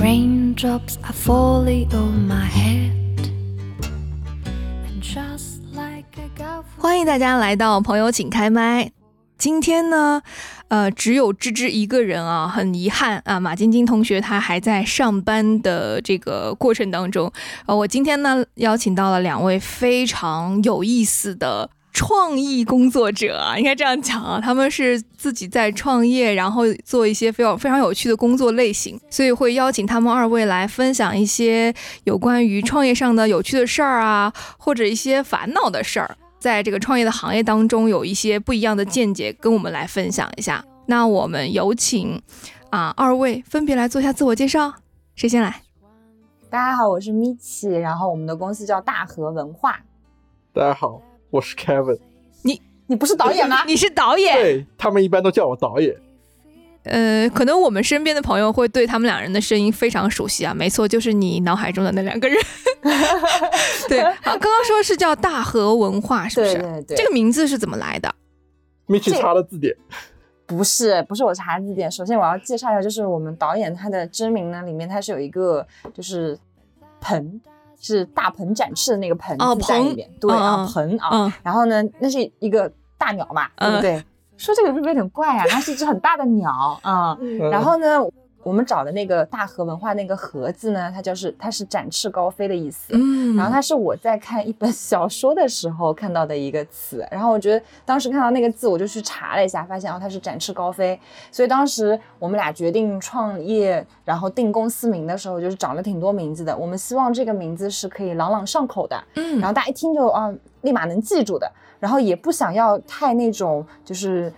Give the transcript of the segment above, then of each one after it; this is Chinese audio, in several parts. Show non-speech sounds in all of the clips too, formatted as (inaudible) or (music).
Raindrops are falling on my head. Just like a 欢迎大家来到朋友请开麦。今天呢，呃，只有芝芝一个人啊，很遗憾啊，马晶晶同学她还在上班的这个过程当中。呃，我今天呢邀请到了两位非常有意思的创意工作者啊，应该这样讲啊，他们是自己在创业，然后做一些非常非常有趣的工作类型，所以会邀请他们二位来分享一些有关于创业上的有趣的事儿啊，或者一些烦恼的事儿。在这个创业的行业当中，有一些不一样的见解，跟我们来分享一下。那我们有请啊二位分别来做一下自我介绍，谁先来？大家好，我是米奇，然后我们的公司叫大和文化。大家好，我是 Kevin。你你不是导演吗？(laughs) 你是导演，对他们一般都叫我导演。呃，可能我们身边的朋友会对他们两人的声音非常熟悉啊。没错，就是你脑海中的那两个人。(laughs) 对，好，刚刚说是叫大和文化，是不是？对对对这个名字是怎么来的？米奇这查了字典，不是，不是我查字典。首先我要介绍一下，就是我们导演他的真名呢，里面他是有一个就是盆，是大鹏展翅的那个盆哦字在里面。对啊，嗯盆啊。嗯然后呢，那是一个大鸟嘛，对不对？说这个是不是有点怪啊？它是一只很大的鸟啊。嗯然后呢，我们找的那个大河文化那个河字呢，它就是它是展翅高飞的意思。嗯，然后它是我在看一本小说的时候看到的一个词，然后我觉得当时看到那个字，我就去查了一下，发现哦它是展翅高飞，所以当时我们俩决定创业，然后定公司名的时候，就是找了挺多名字的，我们希望这个名字是可以朗朗上口的，嗯，然后大家一听就啊立马能记住的，然后也不想要太那种就是有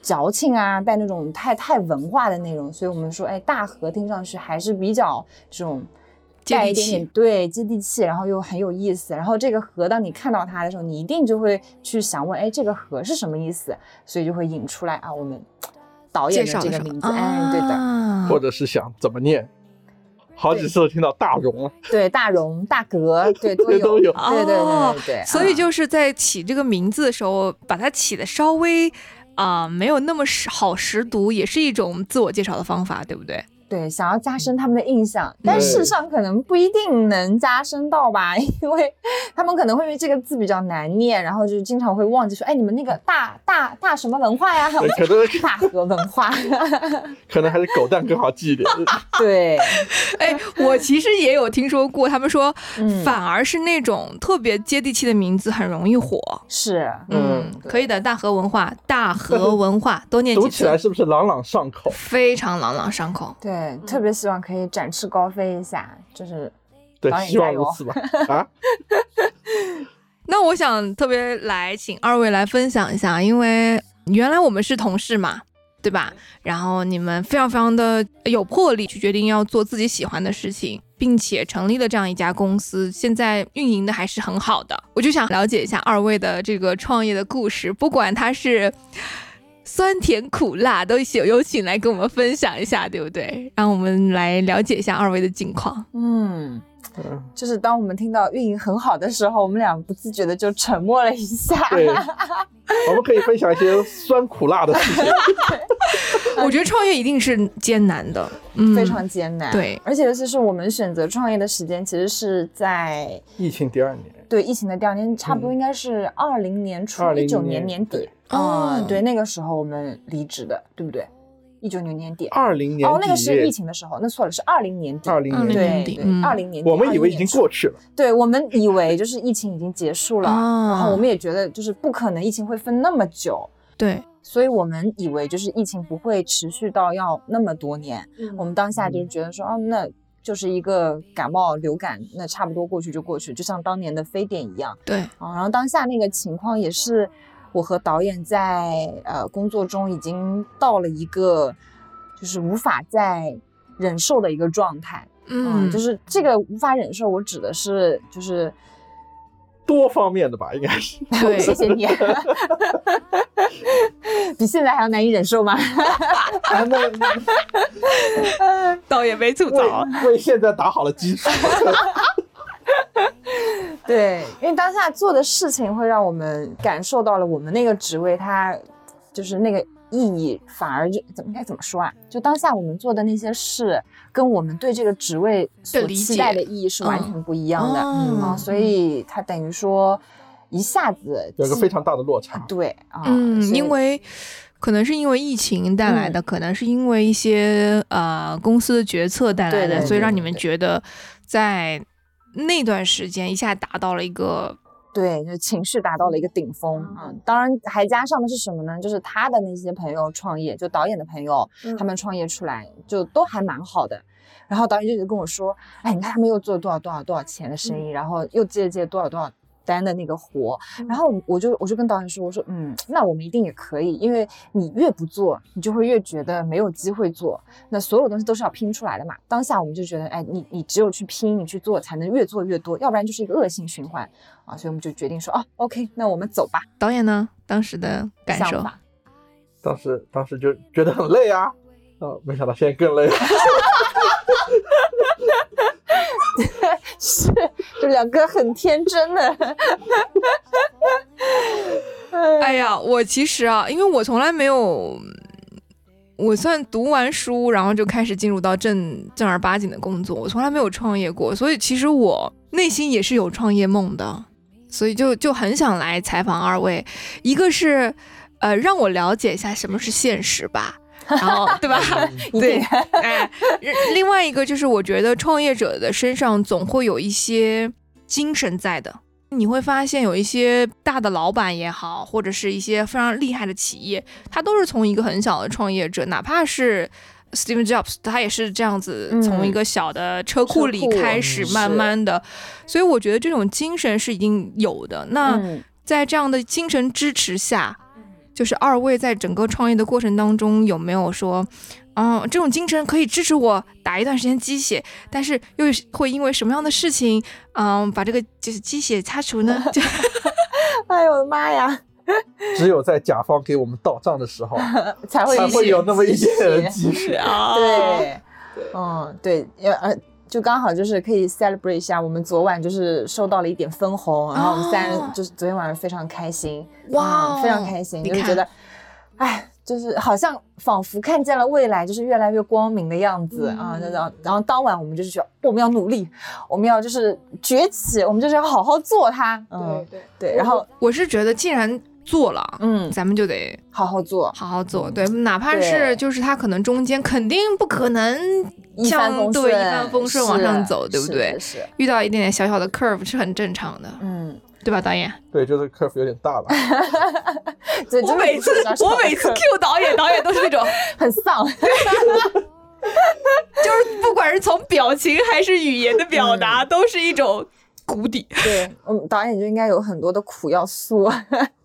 矫情啊，带那种太太文化的内容，所以我们说，哎，大河听上去还是比较这种。接地气带一点点对接地气，然后又很有意思。然后这个河，当你看到它的时候，你一定就会去想问，哎，这个河是什么意思？所以就会引出来啊，我们导演的这个名字，哎，对的，或者是想怎么念，好几次都听到大荣了。对，大荣、大格，对，都有，对对对对对。所以就是在起这个名字的时候，把它起的稍微啊、没有那么识好识读，也是一种自我介绍的方法，对不对？对，想要加深他们的印象，但事实上可能不一定能加深到吧，(laughs) 因为他们可能会因为这个字比较难念，然后就经常会忘记说，哎，你们那个大大大什么文化呀？对可能 (laughs) 大河文化，(laughs) 可能还是狗蛋更好记一点。对，哎，我其实也有听说过，他们说嗯反而是那种特别接地气的名字很容易火。是，嗯，可以的，大河文化，大河文化，多念几次读起来，是不是朗朗上口？非常朗朗上口。对，特别希望可以展翅高飞一下，就是 (laughs) 对导，演希望加油如此吧。(laughs) 啊，(laughs) 那我想特别来请二位来分享一下，因为原来我们是同事嘛，对吧？然后你们非常非常的有魄力，去决定要做自己喜欢的事情，并且成立了这样一家公司，现在运营的还是很好的。我就想了解一下二位的这个创业的故事，不管他是。酸甜苦辣都有有请来跟我们分享一下，对不对？让我们来了解一下二位的近况。嗯。嗯就是当我们听到运营很好的时候，我们俩不自觉的就沉默了一下。对，我们可以分享一些酸苦辣的事情。(laughs) 我觉得创业一定是艰难的，嗯，非常艰难。对而且尤其是我们选择创业的时间，其实是在疫情第二年，对疫情的第二年，差不多嗯应该是二零年初，20一九年年年底对。哦嗯，对，那个时候我们离职的，对不对？一九年年底。二零年哦，那个是疫，情的时候，那错了，是二零年底。二零20年底二零年底。我们以为已经20年初过去了。对我们以为就是疫情已经结束了，啊然后我们也觉得就是不可能疫情会分那么久，对，所以我们以为就是疫情不会持续到要那么多年。我们当下就是觉得说，哦，那就是一个感冒流感，那差不多过去就过去，就像当年的非典一样对，啊。然后当下那个情况也是，我和导演在呃工作中已经到了一个就是无法再忍受的一个状态。嗯，就是这个无法忍受，我指的是就是多方面的吧，应该是。对 (laughs) 谢谢你，(laughs) 比现在还要难以忍受吗？啊，那那倒也没吐槽。为为现在打好了基础。(laughs) (laughs) 对，因为当下做的事情会让我们感受到了我们那个职位它就是那个意义反而就怎么该怎么说啊？就当下我们做的那些事，跟我们对这个职位所期待的意义是完嗯全不一样的、哦啊，所以它等于说一下子有一个非常大的落差。对啊，嗯，因为可能是因为疫情带来的，可能是因为一些呃公司的决策带来的，对对所以让你们觉得在那段时间一下达到了一个对，就情绪达到了一个顶峰啊、当然还加上的是什么呢？就是他的那些朋友创业，就导演的朋友，他们创业出来就都还蛮好的。然后导演就一直跟我说，哎，你看他们又做了多少多少多少钱的生意，然后又接了接多少多少单的那个活。然后我就我就跟导演说，我说嗯，那我们一定也可以，因为你越不做，你就会越觉得没有机会做。那所有东西都是要拼出来的嘛。当下我们就觉得，哎，你你只有去拼，你去做，才能越做越多，要不然就是一个恶性循环啊。所以我们就决定说，哦，OK，那我们走吧。导演呢当时的感受。当时当时就觉得很累啊，啊，没想到现在更累了。(laughs) 是，这两个很天真的。(laughs) 哎呀，我其实啊，因为我从来没有，我算读完书，然后就开始进入到正正儿八经的工作，我从来没有创业过，所以其实我内心也是有创业梦的，所以就就很想来采访二位，一个是呃让我了解一下什么是现实吧。(laughs) 然后，对吧？(laughs) 对，哎，另外一个就是，我觉得创业者的身上总会有一些精神在的。你会发现有一些大的老板也好，或者是一些非常厉害的企业，他都是从一个很小的创业者，哪怕是 Steve Jobs，他也是这样子嗯从一个小的车库里开始，嗯慢慢的。所以我觉得这种精神是一定有的。那嗯在这样的精神支持下，就是二位在整个创业的过程当中有没有说，嗯，这种精神可以支持我打一段时间鸡血，但是又会因为什么样的事情，嗯，把这个就是鸡血擦除呢？就 (laughs) (laughs) 哎呦我的妈呀，只有在甲方给我们到账的时候，才会才会有那么一点点鸡血积蓄。(laughs) 啊，对，嗯，对，呃呃，就刚好就是可以 celebrate 一下，我们昨晚就是收到了一点分红，然后我们三人哦就是昨天晚上非常开心，哇嗯非常开心，就是觉得，哎。就是好像仿佛看见了未来，就是越来越光明的样子、嗯啊！然后，然后当晚我们就是觉得我们要努力，我们要就是崛起，我们就是要好好做它。嗯，对对，然后我是觉得既然做了，嗯，咱们就得好好做，好好做，对，哪怕是就是他可能中间肯定不可能一帆风顺，像对一帆风顺往上走，对不对？是是，遇到一点点小小的 curve 是很正常的，嗯，对吧，导演？对，就是 curve 有点大吧。(laughs) 对，我真的每次我每次 Q 导演，(laughs) 导演都是那种，(laughs) 很丧，就是不管是从表情还是语言的表达，都是一种谷底。对，嗯，导演就应该有很多的苦要诉。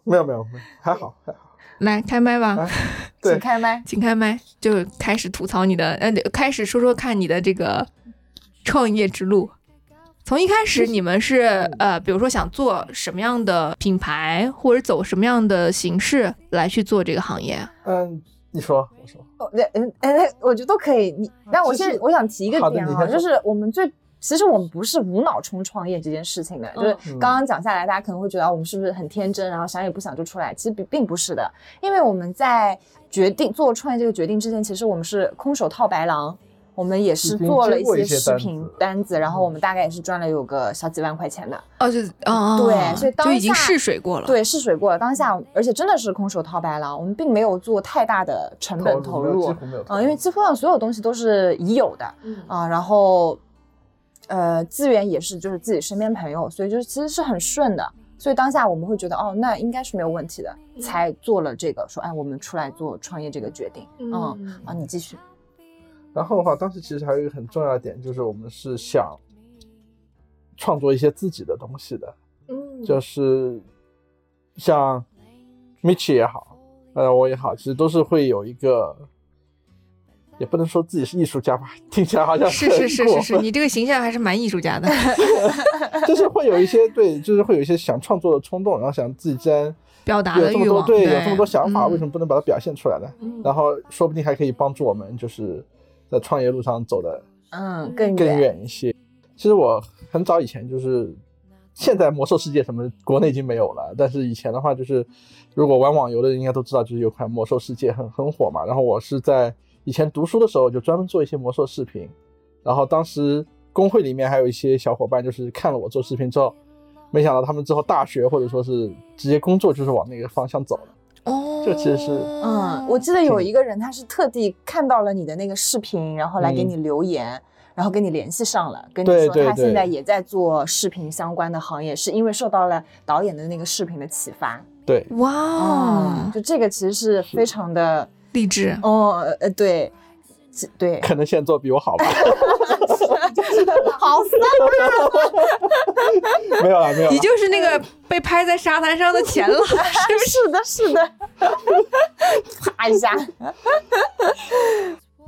(laughs) 没有没有没有，还好还好。来开麦吧，啊 (laughs) 对请开麦。请开麦，就开始吐槽你的，呃，开始说说看你的这个创业之路。从一开始你们是呃，比如说想做什么样的品牌，或者走什么样的形式来去做这个行业？嗯，你说，我说，哦，对，嗯，哎，我觉得都可以。你，那我就是现在我想提一个点啊，就是我们最。其实我们不是无脑冲创业这件事情的，就是嗯刚刚讲下来，大家可能会觉得啊我们是不是很天真，然后想也不想就出来？其实并并不是的，因为我们在决定做创业这个决定之前，其实我们是空手套白狼，我们也是做了一些视频子单子，然后我们大概也是赚了有个小几万块钱的。哦，就哦，对所以当就已经试水过了。，对，试水过了，当下而且真的是空手套白狼，我们并没有做太大的成本投入，嗯，因为几乎上所有东西都是已有的，啊、然后呃资源也是就是自己身边朋友，所以就是其实是很顺的。所以当下我们会觉得哦，那应该是没有问题的，才做了这个说，哎，我们出来做创业这个决定。嗯啊，你继续。然后的话，当时其实还有一个很重要的点，就是我们是想创作一些自己的东西的，嗯就是像 Michi 也好，呃，我也好，其实都是会有一个，也不能说自己是艺术家吧，听起来好像是是是是是，你这个形象还是蛮艺术家的。(laughs) 就是会有一些对，就是会有一些想创作的冲动，然后想自己既然表达的欲望，对有这么多想法，嗯为什么不能把它表现出来呢？嗯然后说不定还可以帮助我们，就是在创业路上走的嗯，更更远。远一些。其实我很早以前就是现在魔兽世界什么国内已经没有了，但是以前的话就是，如果玩网游的人应该都知道，就是有款魔兽世界很很火嘛。然后我是在以前读书的时候就专门做一些魔兽视频，然后当时工会里面还有一些小伙伴就是看了我做视频之后，没想到他们之后大学或者说是直接工作就是往那个方向走了。哦，这其实是嗯，我记得有一个人，他是特地看到了你的那个视频，然后来给你留言，然后跟你联系上了，跟你说他现在也在做视频相关的行业，是因为受到了导演的那个视频的启发。对，哇就这个其实是非常的，励志。哦，呃，对，对，可能现在做比我好吧？(laughs) 好酸没有了，没有了你。就是那个被拍在沙滩上的钱了，是不是？是的，是的，啪一下，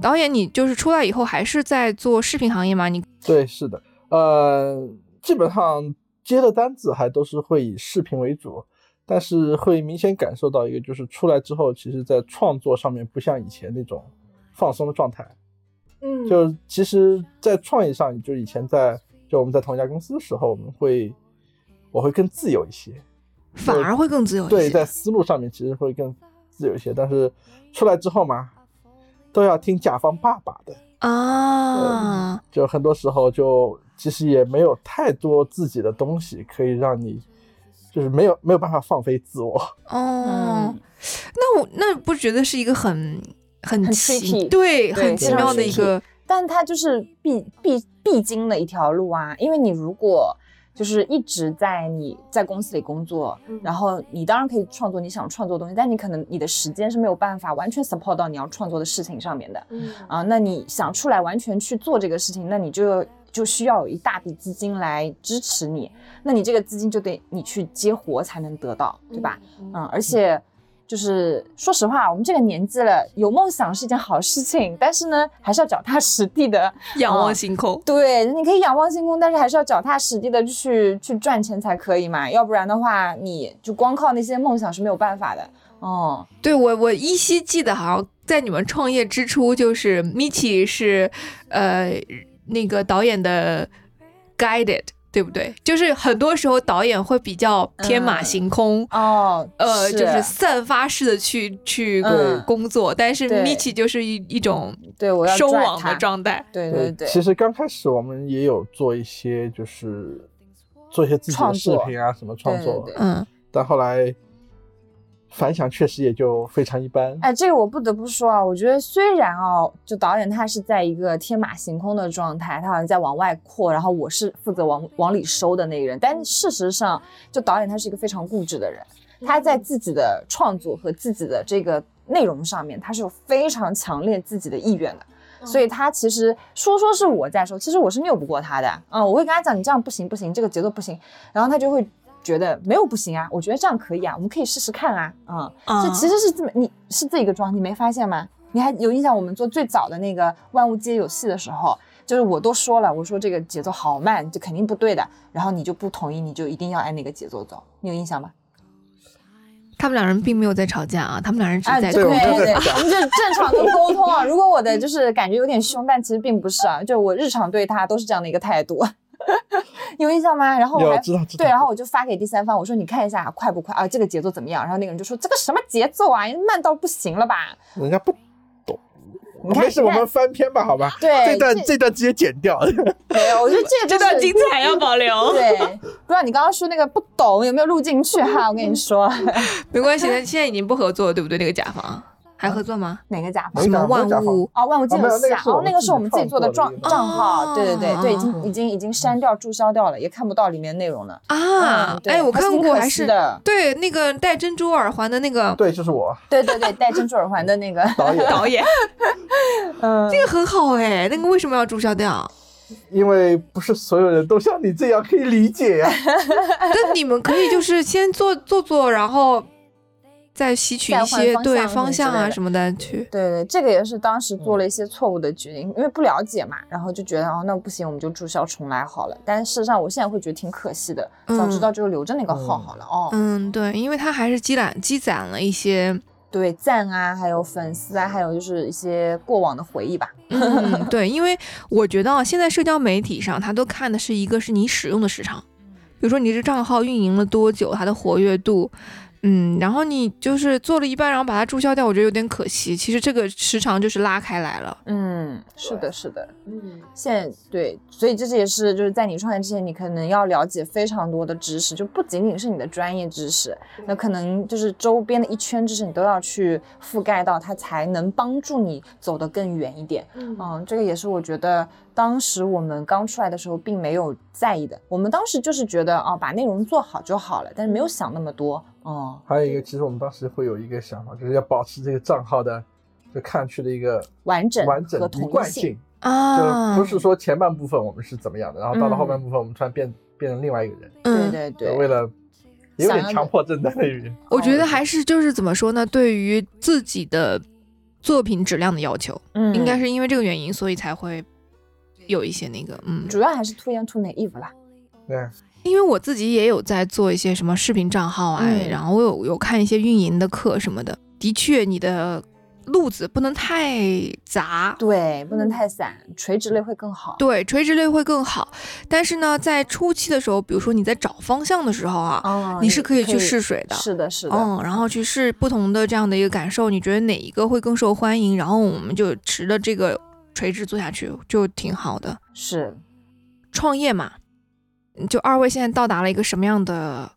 导演，你就是出来以后还是在做视频行业吗？你对，是的，呃，基本上接的单子还都是会以视频为主，但是会明显感受到一个，就是出来之后，其实在创作上面不像以前那种放松的状态。嗯就其实，在创意上，就以前在就我们在同一家公司的时候，我们会我会更自由一些，反而会更自由一对，在思路上面其实会更自由一些，但是出来之后嘛，都要听甲方爸爸的。啊，就很多时候就其实也没有太多自己的东西可以让你，就是没有没有办法放飞自我。(laughs) 哦。嗯，那我那不觉得是一个很很很奇 tricky 对对很奇妙的一个。但它就是必必必经的一条路啊，因为你如果就是一直在你在公司里工作，然后你当然可以创作你想创作的东西，但你可能你的时间是没有办法完全 support 到你要创作的事情上面的，啊，那你想出来完全去做这个事情，那你就就需要有一大笔资金来支持你，那你这个资金就得你去接活才能得到，对吧？嗯，而且就是说实话，我们这个年纪了，有梦想是一件好事情，但是呢，还是要脚踏实地的。仰望星空。对，你可以仰望星空，但是还是要脚踏实地的去去赚钱才可以嘛，要不然的话，你就光靠那些梦想是没有办法的。哦，对我，我依稀记得，好像在你们创业之初，就是 Michi 是呃那个导演的 guided，对不对？就是很多时候导演会比较天马嗯行空，哦，呃，就是散发式的去去嗯。工作，但是对。Michi 就是一一种对我要收网的状态。对对对，其实刚开始我们也有做一些，就是做一些自己的视频啊，什么创作，对对对嗯，但后来反响确实也就非常一般。哎，这个我不得不说啊，我觉得虽然哦，就导演他是在一个天马行空的状态，他好像在往外扩，然后我是负责往往里收的那个人，但事实上，就导演他是一个非常固执的人，他在自己的创作和自己的这个内容上面，他是有非常强烈自己的意愿的。所以他其实说说是我在说，其实我是拗不过他的。嗯，我会跟他讲，你这样不行不行，这个节奏不行，然后他就会觉得没有不行啊，我觉得这样可以啊，我们可以试试看啊。嗯，啊这其实是这么，你是这一个妆，你没发现吗？你还有印象？我们做最早的那个万物皆有戏的时候，就是我都说了，我说这个节奏好慢，就肯定不对的，然后你就不同意，你就一定要按那个节奏走，你有印象吗？他们两人并没有在吵架啊，他们两人只在对我们就对对，我们就正常的沟通啊。如果我的就是感觉有点凶，但其实并不是啊，就我日常对他都是这样的一个态度，(laughs) 有印象吗？然后我还知道知道对，然后我就发给第三方，我说你看一下快不快啊，这个节奏怎么样？然后那个人就说这个什么节奏啊，慢到不行了吧？人家不懂，你看没事，我们翻篇吧，好吧？对这段这这段直接剪掉。(laughs) 没有，我觉得这个这段精彩要保留。对，不知道你刚刚说那个不懂有没有录进去哈？我跟你说，(laughs) 没关系，那现在已经不合作了，对不对？那个甲方还合作吗？哪个甲方么万物哦，万物皆哦没有有戏啊！哦，那个是我们自己做的账那个们自己账号，对对对对，已哦经已经已经删掉注销掉了，也看不到里面内容了。啊嗯，哎，我看过，还是。对那个戴珍珠耳环的那个对，就是我对对对，戴珍珠耳环的那个 (laughs) 导演，导演，(laughs) 嗯，这个很好哎，那个为什么要注销掉？因为不是所有人都像你这样可以理解呀、(laughs) 那你们可以就是先做做做，然后再吸取一些对方向啊什么的去。对对，这个也是当时做了一些错误的决定，因为不了解嘛，然后就觉得哦，那不行，我们就注销重来好了。但事实上，我现在会觉得挺可惜的，早知道就留着那个号好了。哦，嗯，对，因为它还是积攒积攒了一些，对，赞啊，还有粉丝啊，还有就是一些过往的回忆吧。嗯，(laughs) 对，因为我觉得啊，现在社交媒体上他都看的是一个是你使用的时长，比如说你这账号运营了多久，它的活跃度。嗯，然后你就是做了一半，然后把它注销掉，我觉得有点可惜。其实这个时长就是拉开来了。嗯，是的，是的。嗯，现在对，所以这也是就是在你创业之前，你可能要了解非常多的知识，就不仅仅是你的专业知识，那可能就是周边的一圈知识你都要去覆盖到，它才能帮助你走得更远一点。嗯，这个也是我觉得。当时我们刚出来的时候，并没有在意的。我们当时就是觉得，哦，把内容做好就好了，但是没有想那么多。哦，还有一个，其实我们当时会有一个想法，就是要保持这个账号的，就看上去的一个完整、完整一贯性啊，就不是说前半部分我们是怎么样的，然后到了后半部分，我们突然变变成另外一个人。对对对，为了有点强迫症在那边。我觉得还是就是怎么说呢？对于自己的作品质量的要求，嗯，应该是因为这个原因，所以才会。有一些那个，嗯，主要还是 too young too naive 啦。对，因为我自己也有在做一些什么视频账号啊，然后我有有看一些运营的课什么的。的确，你的路子不能太杂，对，不能太散，垂直类会更好。对，垂直类会更好。但是呢，在初期的时候，比如说你在找方向的时候啊，你是可以去试水的。是的，是的。嗯，然后去试不同的这样的一个感受，你觉得哪一个会更受欢迎？然后我们就持着这个。垂直做下去就挺好的，是创业嘛？就二位现在到达了一个什么样的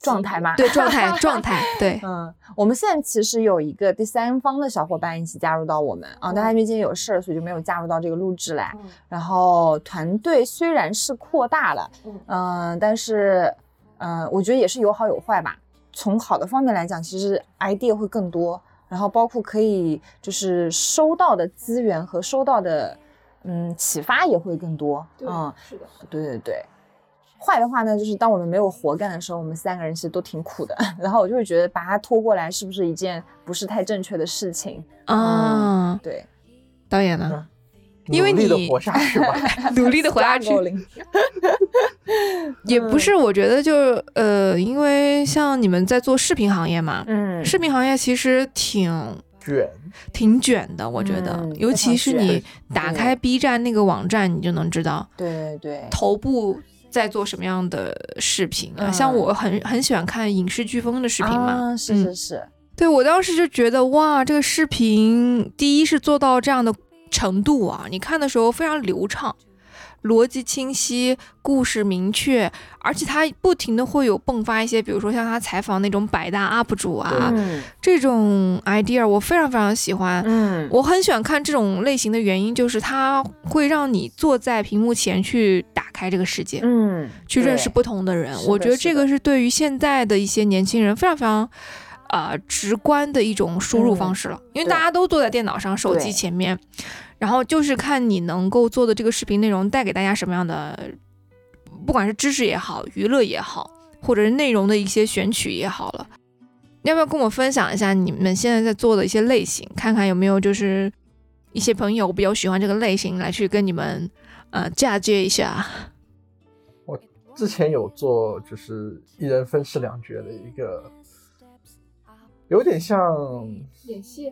状态吗？(laughs) 对，状态状态对。嗯，我们现在其实有一个第三方的小伙伴一起加入到我们啊，但他因为今天有事儿，所以就没有加入到这个录制来。然后团队虽然是扩大了，嗯，但是嗯，我觉得也是有好有坏吧。从好的方面来讲，其实 idea 会更多。然后包括可以就是收到的资源和收到的嗯启发也会更多，嗯，是的，对对对。坏的话呢，就是当我们没有活干的时候，我们三个人其实都挺苦的。(laughs) 然后我就会觉得把他拖过来是不是一件不是太正确的事情啊？对，导演呢？因为你努力的活下去吧，(laughs) 努力的活下去。(laughs) 也不是，我觉得就呃，因为像你们在做视频行业嘛，嗯，视频行业其实挺卷，挺卷的。我觉得，尤其是你打开 B 站那个网站，你就能知道，对对对，头部在做什么样的视频啊。像我很很喜欢看影视飓风的视频嘛，是是是，对我当时就觉得哇，这个视频第一是做到这样的。程度啊，你看的时候非常流畅，逻辑清晰，故事明确，而且他不停的会有迸发一些，比如说像他采访那种百大 UP 主啊，这种 idea 我非常非常喜欢。嗯，我很喜欢看这种类型的原因就是它会让你坐在屏幕前去打开这个世界，嗯，去认识不同的人。我觉得这个是对于现在的一些年轻人非常非常。啊，直观的一种输入方式了，因为大家都坐在电脑上、手机前面，然后就是看你能够做的这个视频内容带给大家什么样的，不管是知识也好、娱乐也好，或者是内容的一些选取也好了。要不要跟我分享一下你们现在在做的一些类型，看看有没有就是一些朋友比较喜欢这个类型，来去跟你们呃嫁接一下。我之前有做就是一人分饰两角的一个。有点像演戏，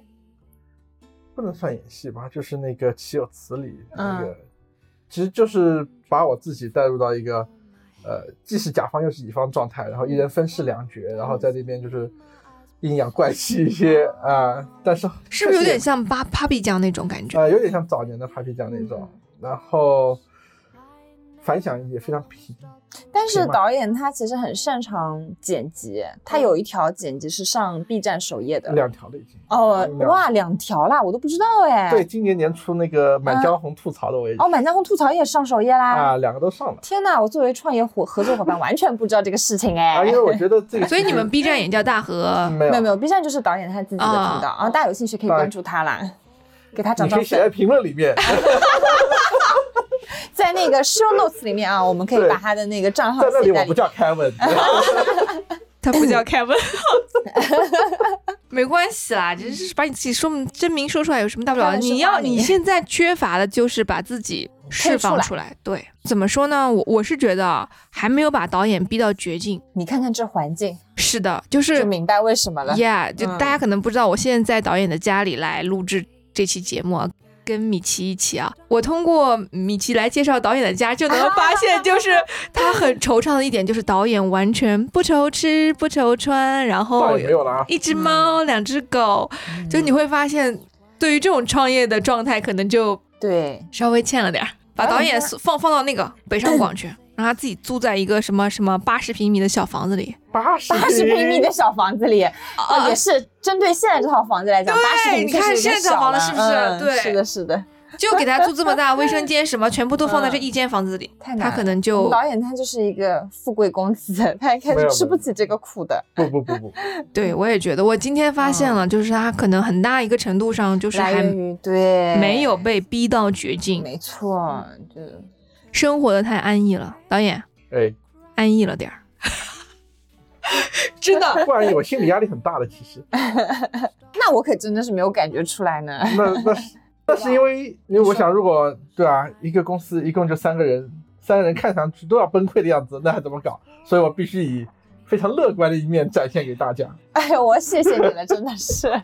不能算演戏吧，就是那个《岂有此理》那个，其实就是把我自己带入到一个，呃，既是甲方又是乙方状态，然后一人分饰两角，然后在这边就是阴阳怪气一些啊。但是 (laughs) 是不是有点像八 Papi 酱那种感觉？啊，有点像早年的 Papi 酱那种，然后。反响也非常平，但是导演他其实很擅长剪辑，他有一条剪辑是上 B 站首页的，两条的已经哦，哇，两条啦，我都不知道哎。对，今年年初那个《满江红》吐槽的我也哦，《满江红》吐槽也上首页啦啊，两个都上了。天哪，我作为创业伙合作伙伴完全不知道这个事情哎。啊，因为我觉得这个，(laughs) 所以你们 B 站也叫大河？没有没有，B 站就是导演他自己的频道啊，大家有兴趣可以关注他啦，给他涨涨粉。可以写在评论里面。(laughs) 在那个 show notes 里面啊，我们可以把他的那个账号在那里。我不叫 Kevin，(laughs) 他不叫 Kevin，没关系啦，就是把你自己说真名说出来有什么大不了的？你要你现在缺乏的就是把自己释放出来。对，怎么说呢？我我是觉得还没有把导演逼到绝境。你看看这环境，是的，就是就明白为什么了。Yeah，就大家可能不知道，我现在在导演的家里来录制这期节目。跟米奇一起啊。我通过米奇来介绍导演的家，就能发现，就是 (laughs) 他很惆怅的一点，就是导演完全不愁吃不愁穿，然后没有了啊。一只猫、两只狗，(laughs) 就你会发现，对于这种创业的状态，可能就对，稍微欠了点儿。把导演放放到那个北上广去，让他自己租在一个什么什么八十平米的小房子里。八十八十平米的小房子里，哦，也是针对现在这套房子来讲，八十平米你看现在这套房子是不是？嗯对。是的，是的，就给他租这么大卫生间，什么全部都放在这一间房子里，他太难了。我可能就导演他就是一个富贵公子，他一开没有始吃不起这个苦的，不不不不，(laughs) 对我也觉得，我今天发现了，就是他可能很大一个程度上就是还对。没有被逼到绝境，没错，就生活的太安逸了。导演哎，安逸了点儿，(laughs) 真的。(laughs) 不然我心理压力很大的。其实，(laughs) 那我可真的是没有感觉出来呢。那那是那是因为，因为我想，如果对啊，一个公司一共就三个人，三个人看上去都要崩溃的样子，那还怎么搞？所以我必须以非常乐观的一面展现给大家。(laughs) 哎呦，我谢谢你了，真的是，(laughs) 哎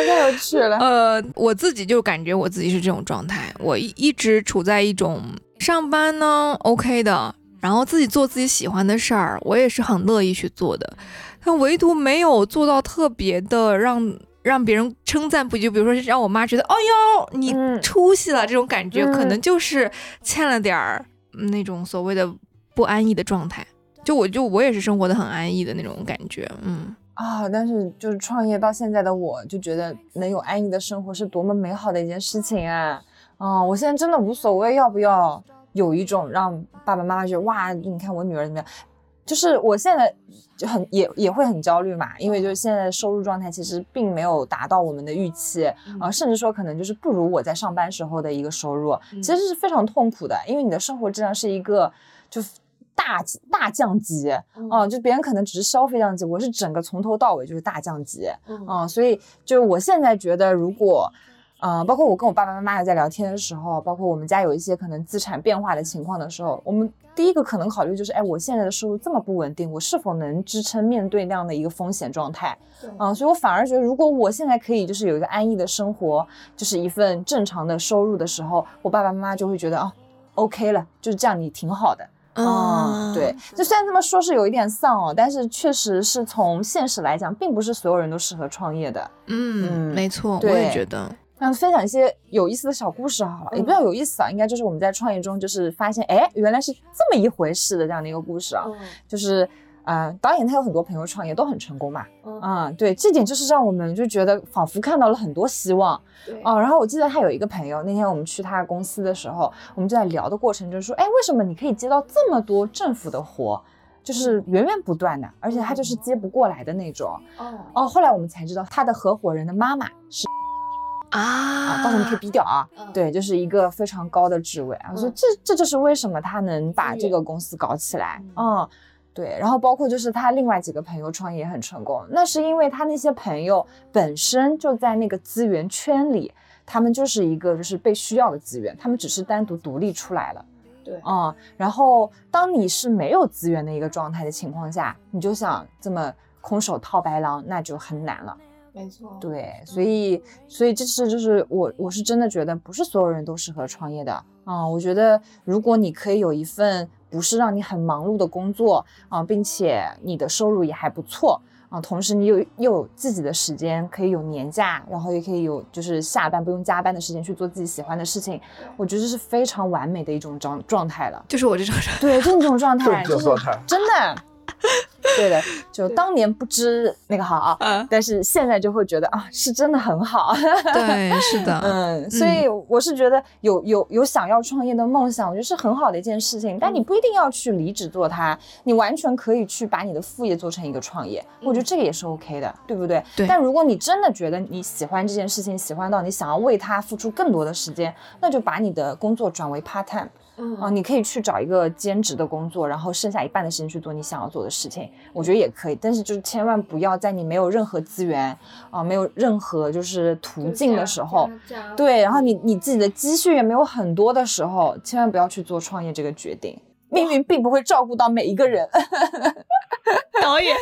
呦，太有趣了。呃，我自己就感觉我自己是这种状态，我一一直处在一种上班呢 OK 的，然后自己做自己喜欢的事儿，我也是很乐意去做的，但唯独没有做到特别的让让别人称赞不已，就比如说让我妈觉得，哦哟，你嗯出息了这种感觉，嗯可能就是欠了点儿嗯那种所谓的不安逸的状态。就我就我也是生活的很安逸的那种感觉，嗯。啊、但是就是创业到现在的我，就觉得能有安逸的生活是多么美好的一件事情啊！啊、我现在真的无所谓要不要有一种让爸爸妈妈觉得哇，你看我女儿怎么样，就是我现在就很也也会很焦虑嘛，因为就是现在的收入状态其实并没有达到我们的预期啊、甚至说可能就是不如我在上班时候的一个收入，其实是非常痛苦的，因为你的生活质量是一个就大大降级，啊、就别人可能只是消费降级，我是整个从头到尾就是大降级，啊、所以就是我现在觉得，如果，呃，包括我跟我爸爸妈妈在聊天的时候，包括我们家有一些可能资产变化的情况的时候，我们第一个可能考虑就是，哎，我现在的收入这么不稳定，我是否能支撑面对那样的一个风险状态？啊、所以我反而觉得，如果我现在可以就是有一个安逸的生活，就是一份正常的收入的时候，我爸爸妈妈就会觉得，啊，OK 了，就是这样，你挺好的。嗯，对，就虽然这么说是有一点丧哦，但是确实是从现实来讲，并不是所有人都适合创业的。嗯，嗯没错，我也觉得。那分享一些有意思的小故事好了，也不叫有意思啊，应该就是我们在创业中就是发现，哎，原来是这么一回事的这样的一个故事啊。就是，呃，导演他有很多朋友创业都很成功嘛，嗯，对，这点就是让我们就觉得仿佛看到了很多希望。哦，然后我记得他有一个朋友，那天我们去他公司的时候，我们就在聊的过程，就是说，哎，为什么你可以接到这么多政府的活，就是源源不断的，而且他就是接不过来的那种。哦，后来我们才知道，他的合伙人的妈妈是啊啊，到时候你可以逼掉啊，对，就是一个非常高的职位啊，所以这这就是为什么他能把这个公司搞起来，嗯。对，然后包括就是他另外几个朋友创业也很成功，那是因为他那些朋友本身就在那个资源圈里，他们就是一个就是被需要的资源，他们只是单独独立出来了。对嗯，然后当你是没有资源的一个状态的情况下，你就想这么空手套白狼，那就很难了。没错，对，所以所以这是就是我我是真的觉得不是所有人都适合创业的啊、我觉得如果你可以有一份不是让你很忙碌的工作啊、并且你的收入也还不错啊、同时你有又有自己的时间，可以有年假，然后也可以有就是下班不用加班的时间去做自己喜欢的事情，我觉得这是非常完美的一种状状态了。就是我这种人。对，就是这种状态，就是这种状态真的。(laughs) 对的，(laughs) 就当年不知那个好啊，嗯但是现在就会觉得啊，是真的很好。(laughs) 对，是的，嗯，所以我是觉得有有有想要创业的梦想，我觉得是很好的一件事情。但你不一定要去离职做它，你完全可以去把你的副业做成一个创业，我觉得这个也是 OK 的，对不对？对但如果你真的觉得你喜欢这件事情，喜欢到你想要为它付出更多的时间，那就把你的工作转为 part time。嗯啊，你可以去找一个兼职的工作，然后剩下一半的时间去做你想要做的事情，我觉得也可以。但是就是千万不要在你没有任何资源啊，没有任何就是途径的时候，对，然后你你自己的积蓄也没有很多的时候，千万不要去做创业这个决定。命运并不会照顾到每一个人，(laughs) 导演，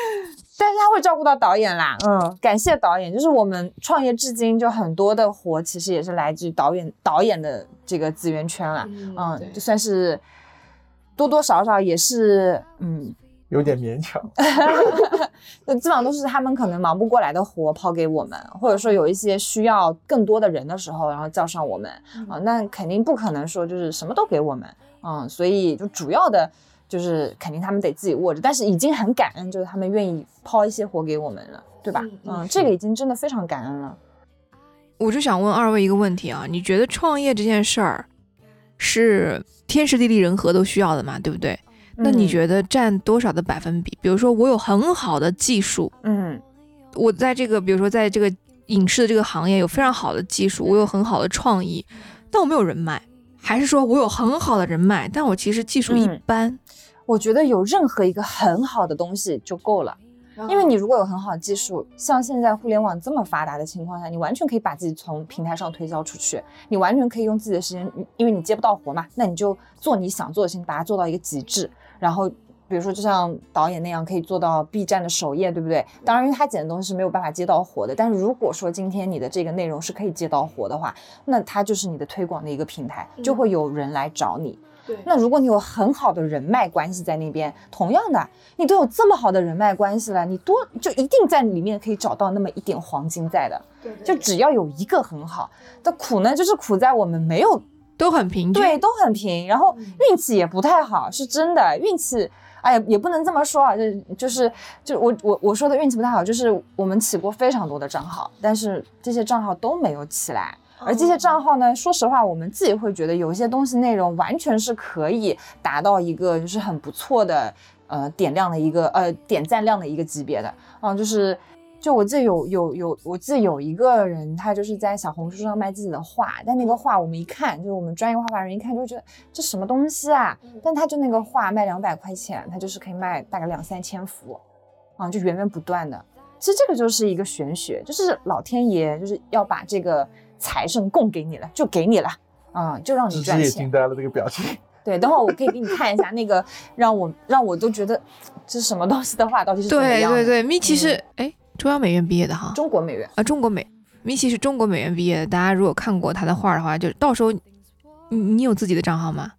但是他会照顾到导演啦，嗯，感谢导演。就是我们创业至今，就很多的活其实也是来自于导演导演的这个资源圈啦，嗯，就算是多多少少也是，嗯，有点勉强。(laughs) 那基本上都是他们可能忙不过来的活抛给我们，或者说有一些需要更多的人的时候，然后叫上我们啊，那肯定不可能说就是什么都给我们，嗯，所以就主要的。就是肯定他们得自己握着，但是已经很感恩，就是他们愿意抛一些活给我们了，对吧？嗯，这个已经真的非常感恩了。我就想问二位一个问题啊，你觉得创业这件事儿是天时地利人和都需要的嘛？对不对？那你觉得占多少的百分比？比如说我有很好的技术，嗯，我在这个比如说在这个影视的这个行业有非常好的技术，我有很好的创意，但我没有人脉，还是说我有很好的人脉，但我其实技术一般？我觉得有任何一个很好的东西就够了，因为你如果有很好的技术，像现在互联网这么发达的情况下，你完全可以把自己从平台上推销出去，你完全可以用自己的时间，因为你接不到活嘛，那你就做你想做的事情，把它做到一个极致。然后比如说就像导演那样，可以做到 B 站的首页，对不对？当然，因为他剪的东西是没有办法接到活的，但是如果说今天你的这个内容是可以接到活的话，那它就是你的推广的一个平台，就会有人来找你。那如果你有很好的人脉关系在那边，同样的，你都有这么好的人脉关系了，你多就一定在里面可以找到那么一点黄金在的。对，就只要有一个很好的苦呢，就是苦在我们没有都很平，对，都很平，然后运气也不太好，是真的运气。哎呀，也不能这么说啊，就就是就我我我说的运气不太好，就是我们起过非常多的账号，但是这些账号都没有起来。而这些账号呢，说实话，我们自己会觉得有一些东西内容完全是可以达到一个就是很不错的呃点亮的一个呃点赞量的一个级别的啊，就是就我记得有有有，我记得有一个人他就是在小红书上卖自己的画，但那个画我们一看，就是我们专业画法人一看就觉得这什么东西啊，但他就那个画卖两百块钱，他就是可以卖大概两三千幅啊，就源源不断的。其实这个就是一个玄学，就是老天爷就是要把这个。财神供给你了，就给你了，嗯，就让你赚钱。也惊呆了这个表情。(laughs) 对，等会儿我可以给你看一下那个让我让我都觉得这是什么东西的话，到底是怎么样？对对对，米奇是哎中央美院毕业的哈，中国美院啊，中国美，米奇是中国美院毕业的。大家如果看过他的画的话，就到时候你你有自己的账号吗？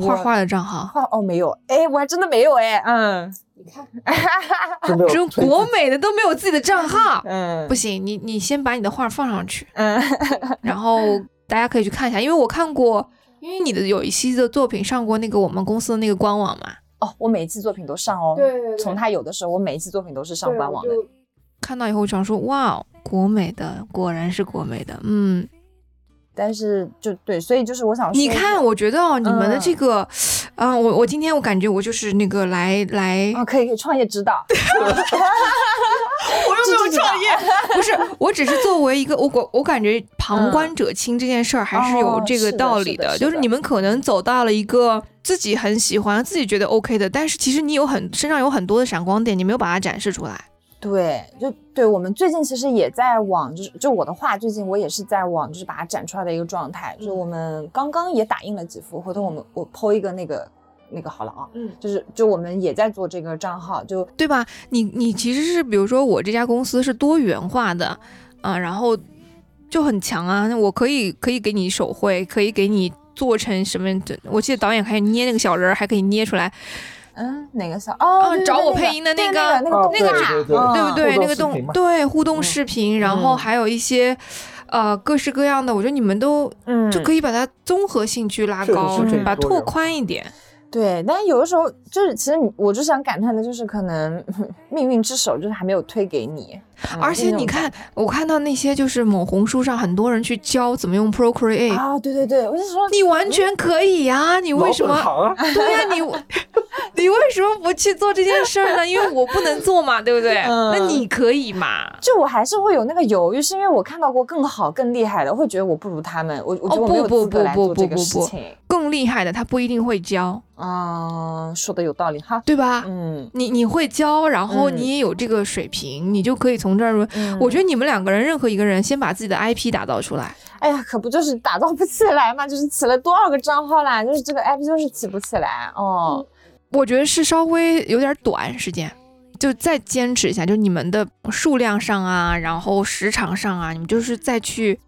画画的账号？画哦没有，哎，我还真的没有哎，嗯。你看，(laughs) 只有国美的都没有自己的账号，(laughs) 嗯，不行，你你先把你的画放上去，嗯，(laughs) 然后大家可以去看一下，因为我看过，因为你的有一期的作品上过那个我们公司的那个官网嘛，哦，我每一次作品都上哦，对对对，从他有的时候，我每一次作品都是上官网的，看到以后我想说，哇，国美的果然是国美的，嗯。但是就对，所以就是我想说，你看，我觉得哦，你们的这个，嗯，我我今天我感觉我就是那个来来，可以可以创业指导，(laughs) 我又没有创业，不是，我只是作为一个我我我感觉旁观者清这件事儿还是有这个道理的，就是你们可能走到了一个自己很喜欢、自己觉得 OK 的，但是其实你有很身上有很多的闪光点，你没有把它展示出来。对，就对我们最近其实也在往，就是就我的画，最近我也是在往，就是把它展出来的一个状态。就是我们刚刚也打印了几幅，回头我们我剖一个那个那个好了啊，嗯，就是就我们也在做这个账号，就对吧？你你其实是比如说我这家公司是多元化的啊，然后就很强啊，那我可以可以给你手绘，可以给你做成什么？我记得导演还捏那个小人儿，还可以捏出来。嗯，哪个小哦？找我配音的那个那个那个对不对？那个动对互动视频，然后还有一些呃各式各样的，我觉得你们都就可以把它综合性去拉高，把拓宽一点。对，但有的时候就是，其实我就想感叹的就是，可能命运之手就是还没有推给你。而且你看，我看到那些就是某红书上很多人去教怎么用 Procreate 啊，对对对，我就说你完全可以呀，你为什么？对呀，你 (laughs) 你为什么不去做这件事儿呢？因为我不能做嘛，对不对？那你可以嘛？就我还是会有那个犹豫，是因为我看到过更好、更厉害的，会觉得我不如他们，我我觉得我没有资格来做这个事情。更厉害的他不一定会教。嗯，说的有道理哈，对吧？嗯，你你会教，然后你也有这个水平，你就可以从这儿。我觉得你们两个人，任何一个人先把自己的 IP 打造出来。哎呀，可不就是打造不起来嘛？就是起了多少个账号啦，就是这个 IP 就是起不起来。哦，我觉得是稍微有点短时间。就再坚持一下，就你们的数量上啊，然后时长上啊，你们就是再去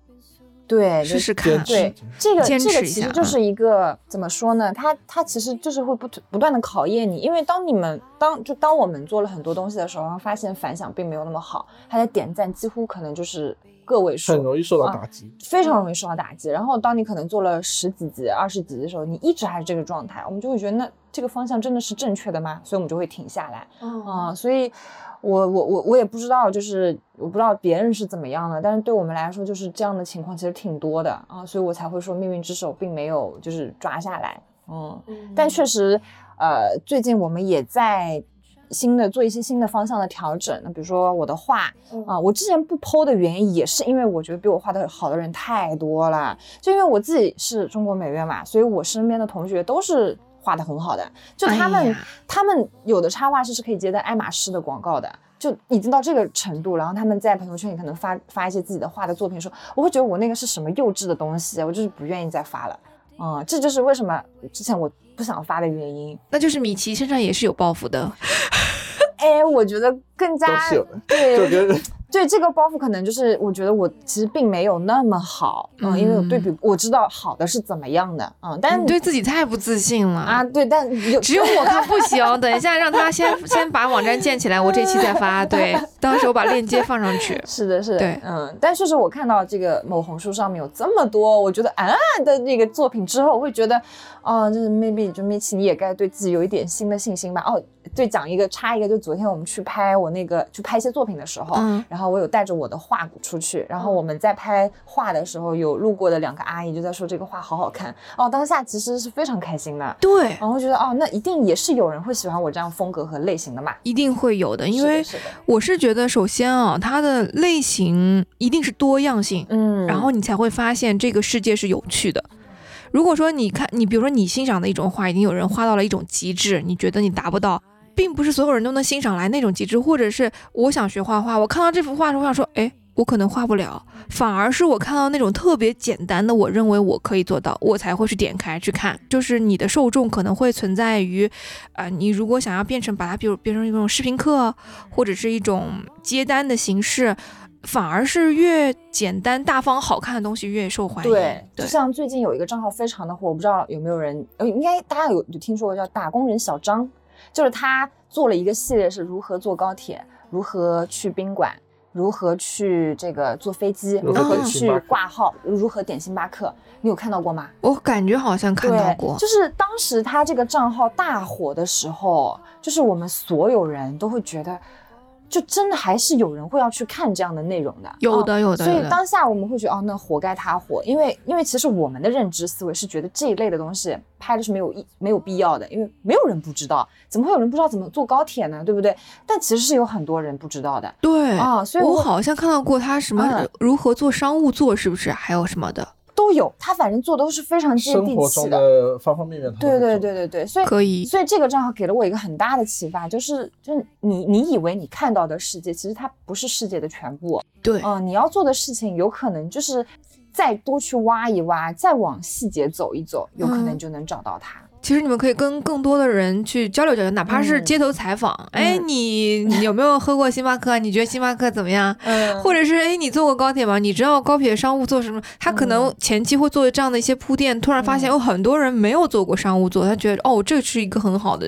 对，试试看。对，这个这个其实就是一个怎么说呢？它它其实就是会不不断的考验你，因为当你们当就当我们做了很多东西的时候，然后发现反响并没有那么好，它的点赞几乎可能就是个位数，很容易受到啊打击。非常容易受到打击。然后当你可能做了十几集、二十集的时候，你一直还是这个状态，我们就会觉得那这个方向真的是正确的吗？所以我们就会停下来。啊、所以我我我我也不知道，就是我不知道别人是怎么样的，但是对我们来说，就是这样的情况其实挺多的啊，所以我才会说命运之手并没有就是抓下来，嗯，但确实，呃，最近我们也在。新的做一些新的方向的调整，那比如说我的画啊、我之前不剖的原因也是因为我觉得比我画的好的人太多了，就因为我自己是中国美院嘛，所以我身边的同学都是画的很好的，就他们、哎他们有的插画师是可以接到爱马仕的广告的，就已经到这个程度。然后他们在朋友圈里可能发发一些自己的画的作品的时候，我会觉得我那个是什么幼稚的东西，我就是不愿意再发了。嗯，这就是为什么之前我不想发的原因。那就是米奇身上也是有抱负的。(laughs) 哎，我觉得更加对就跟 (laughs) 对这个包袱，可能就是我觉得我其实并没有那么好，嗯，因为我对比我知道好的是怎么样的，嗯，但你对自己太不自信了啊，对，但有只有我看不行，等一下让他先 (laughs) 先把网站建起来，我这期再发。对，(laughs) 到时候把链接放上去。是的，是的，对嗯，但确实我看到这个某红书上面有这么多，我觉得啊的那个作品之后，我会觉得，哦，就是 maybe 就米奇你也该对自己有一点新的信心吧。哦，对，讲一个插一个，就昨天我们去拍我那个去拍一些作品的时候，嗯然后我有带着我的画出去，然后我们在拍画的时候，有路过的两个阿姨就在说这个画好好看，哦，当下其实是非常开心的。对，然后觉得哦，那一定也是有人会喜欢我这样风格和类型的嘛。一定会有的，因为我是觉得，首先啊，它的类型一定是多样性，嗯，然后你才会发现这个世界是有趣的。如果说你看，你比如说你欣赏的一种画，已经有人画到了一种极致，你觉得你达不到，并不是所有人都能欣赏来那种极致，或者是我想学画画，我看到这幅画的时候，我想说，哎，我可能画不了，反而是我看到那种特别简单的，我认为我可以做到，我才会去点开去看。就是你的受众可能会存在于，啊、你如果想要变成把它，比如变成一种视频课，或者是一种接单的形式。反而是越简单、大方、好看的东西越受欢迎。对，对就像最近有一个账号非常的火，我不知道有没有人，呃，应该大家有有听说过叫打工人小张，就是他做了一个系列是如何坐高铁，如何去宾馆，如何去这个坐飞机，如何去挂号，如何点星巴克，你有看到过吗？我感觉好像看到，过。就是当时他这个账号大火的时候，就是我们所有人都会觉得，就真的还是有人会要去看这样的内容的，哦有的，有的，所以。当下我们会觉得哦，那活该他火，因为因为其实我们的认知思维是觉得这一类的东西拍的是没有意没有必要的，因为没有人不知道，怎么会有人不知道怎么坐高铁呢？对不对？但其实是有很多人不知道的对啊，所以我我好像看到过他什么嗯如何做商务座，是不是？还有什么的？都有，他反正做都是非常接生活中地气的。的方方面面，对对对，对对，所以可以。所以这个账号给了我一个很大的启发，就是就是你你以为你看到的世界，其实它不是世界的全部。对，嗯、你要做的事情有可能就是再多去挖一挖，再往细节走一走，有可能嗯就能找到它。其实你们可以跟更多的人去交流交流，哪怕是嗯街头采访。哎，你你有没有喝过星巴克？你觉得星巴克怎么样？嗯或者是哎，你坐过高铁吗？你知道高铁商务座什么？他可能嗯前期会做这样的一些铺垫，突然发现嗯有很多人没有坐过商务座，他觉得哦，这是一个很好的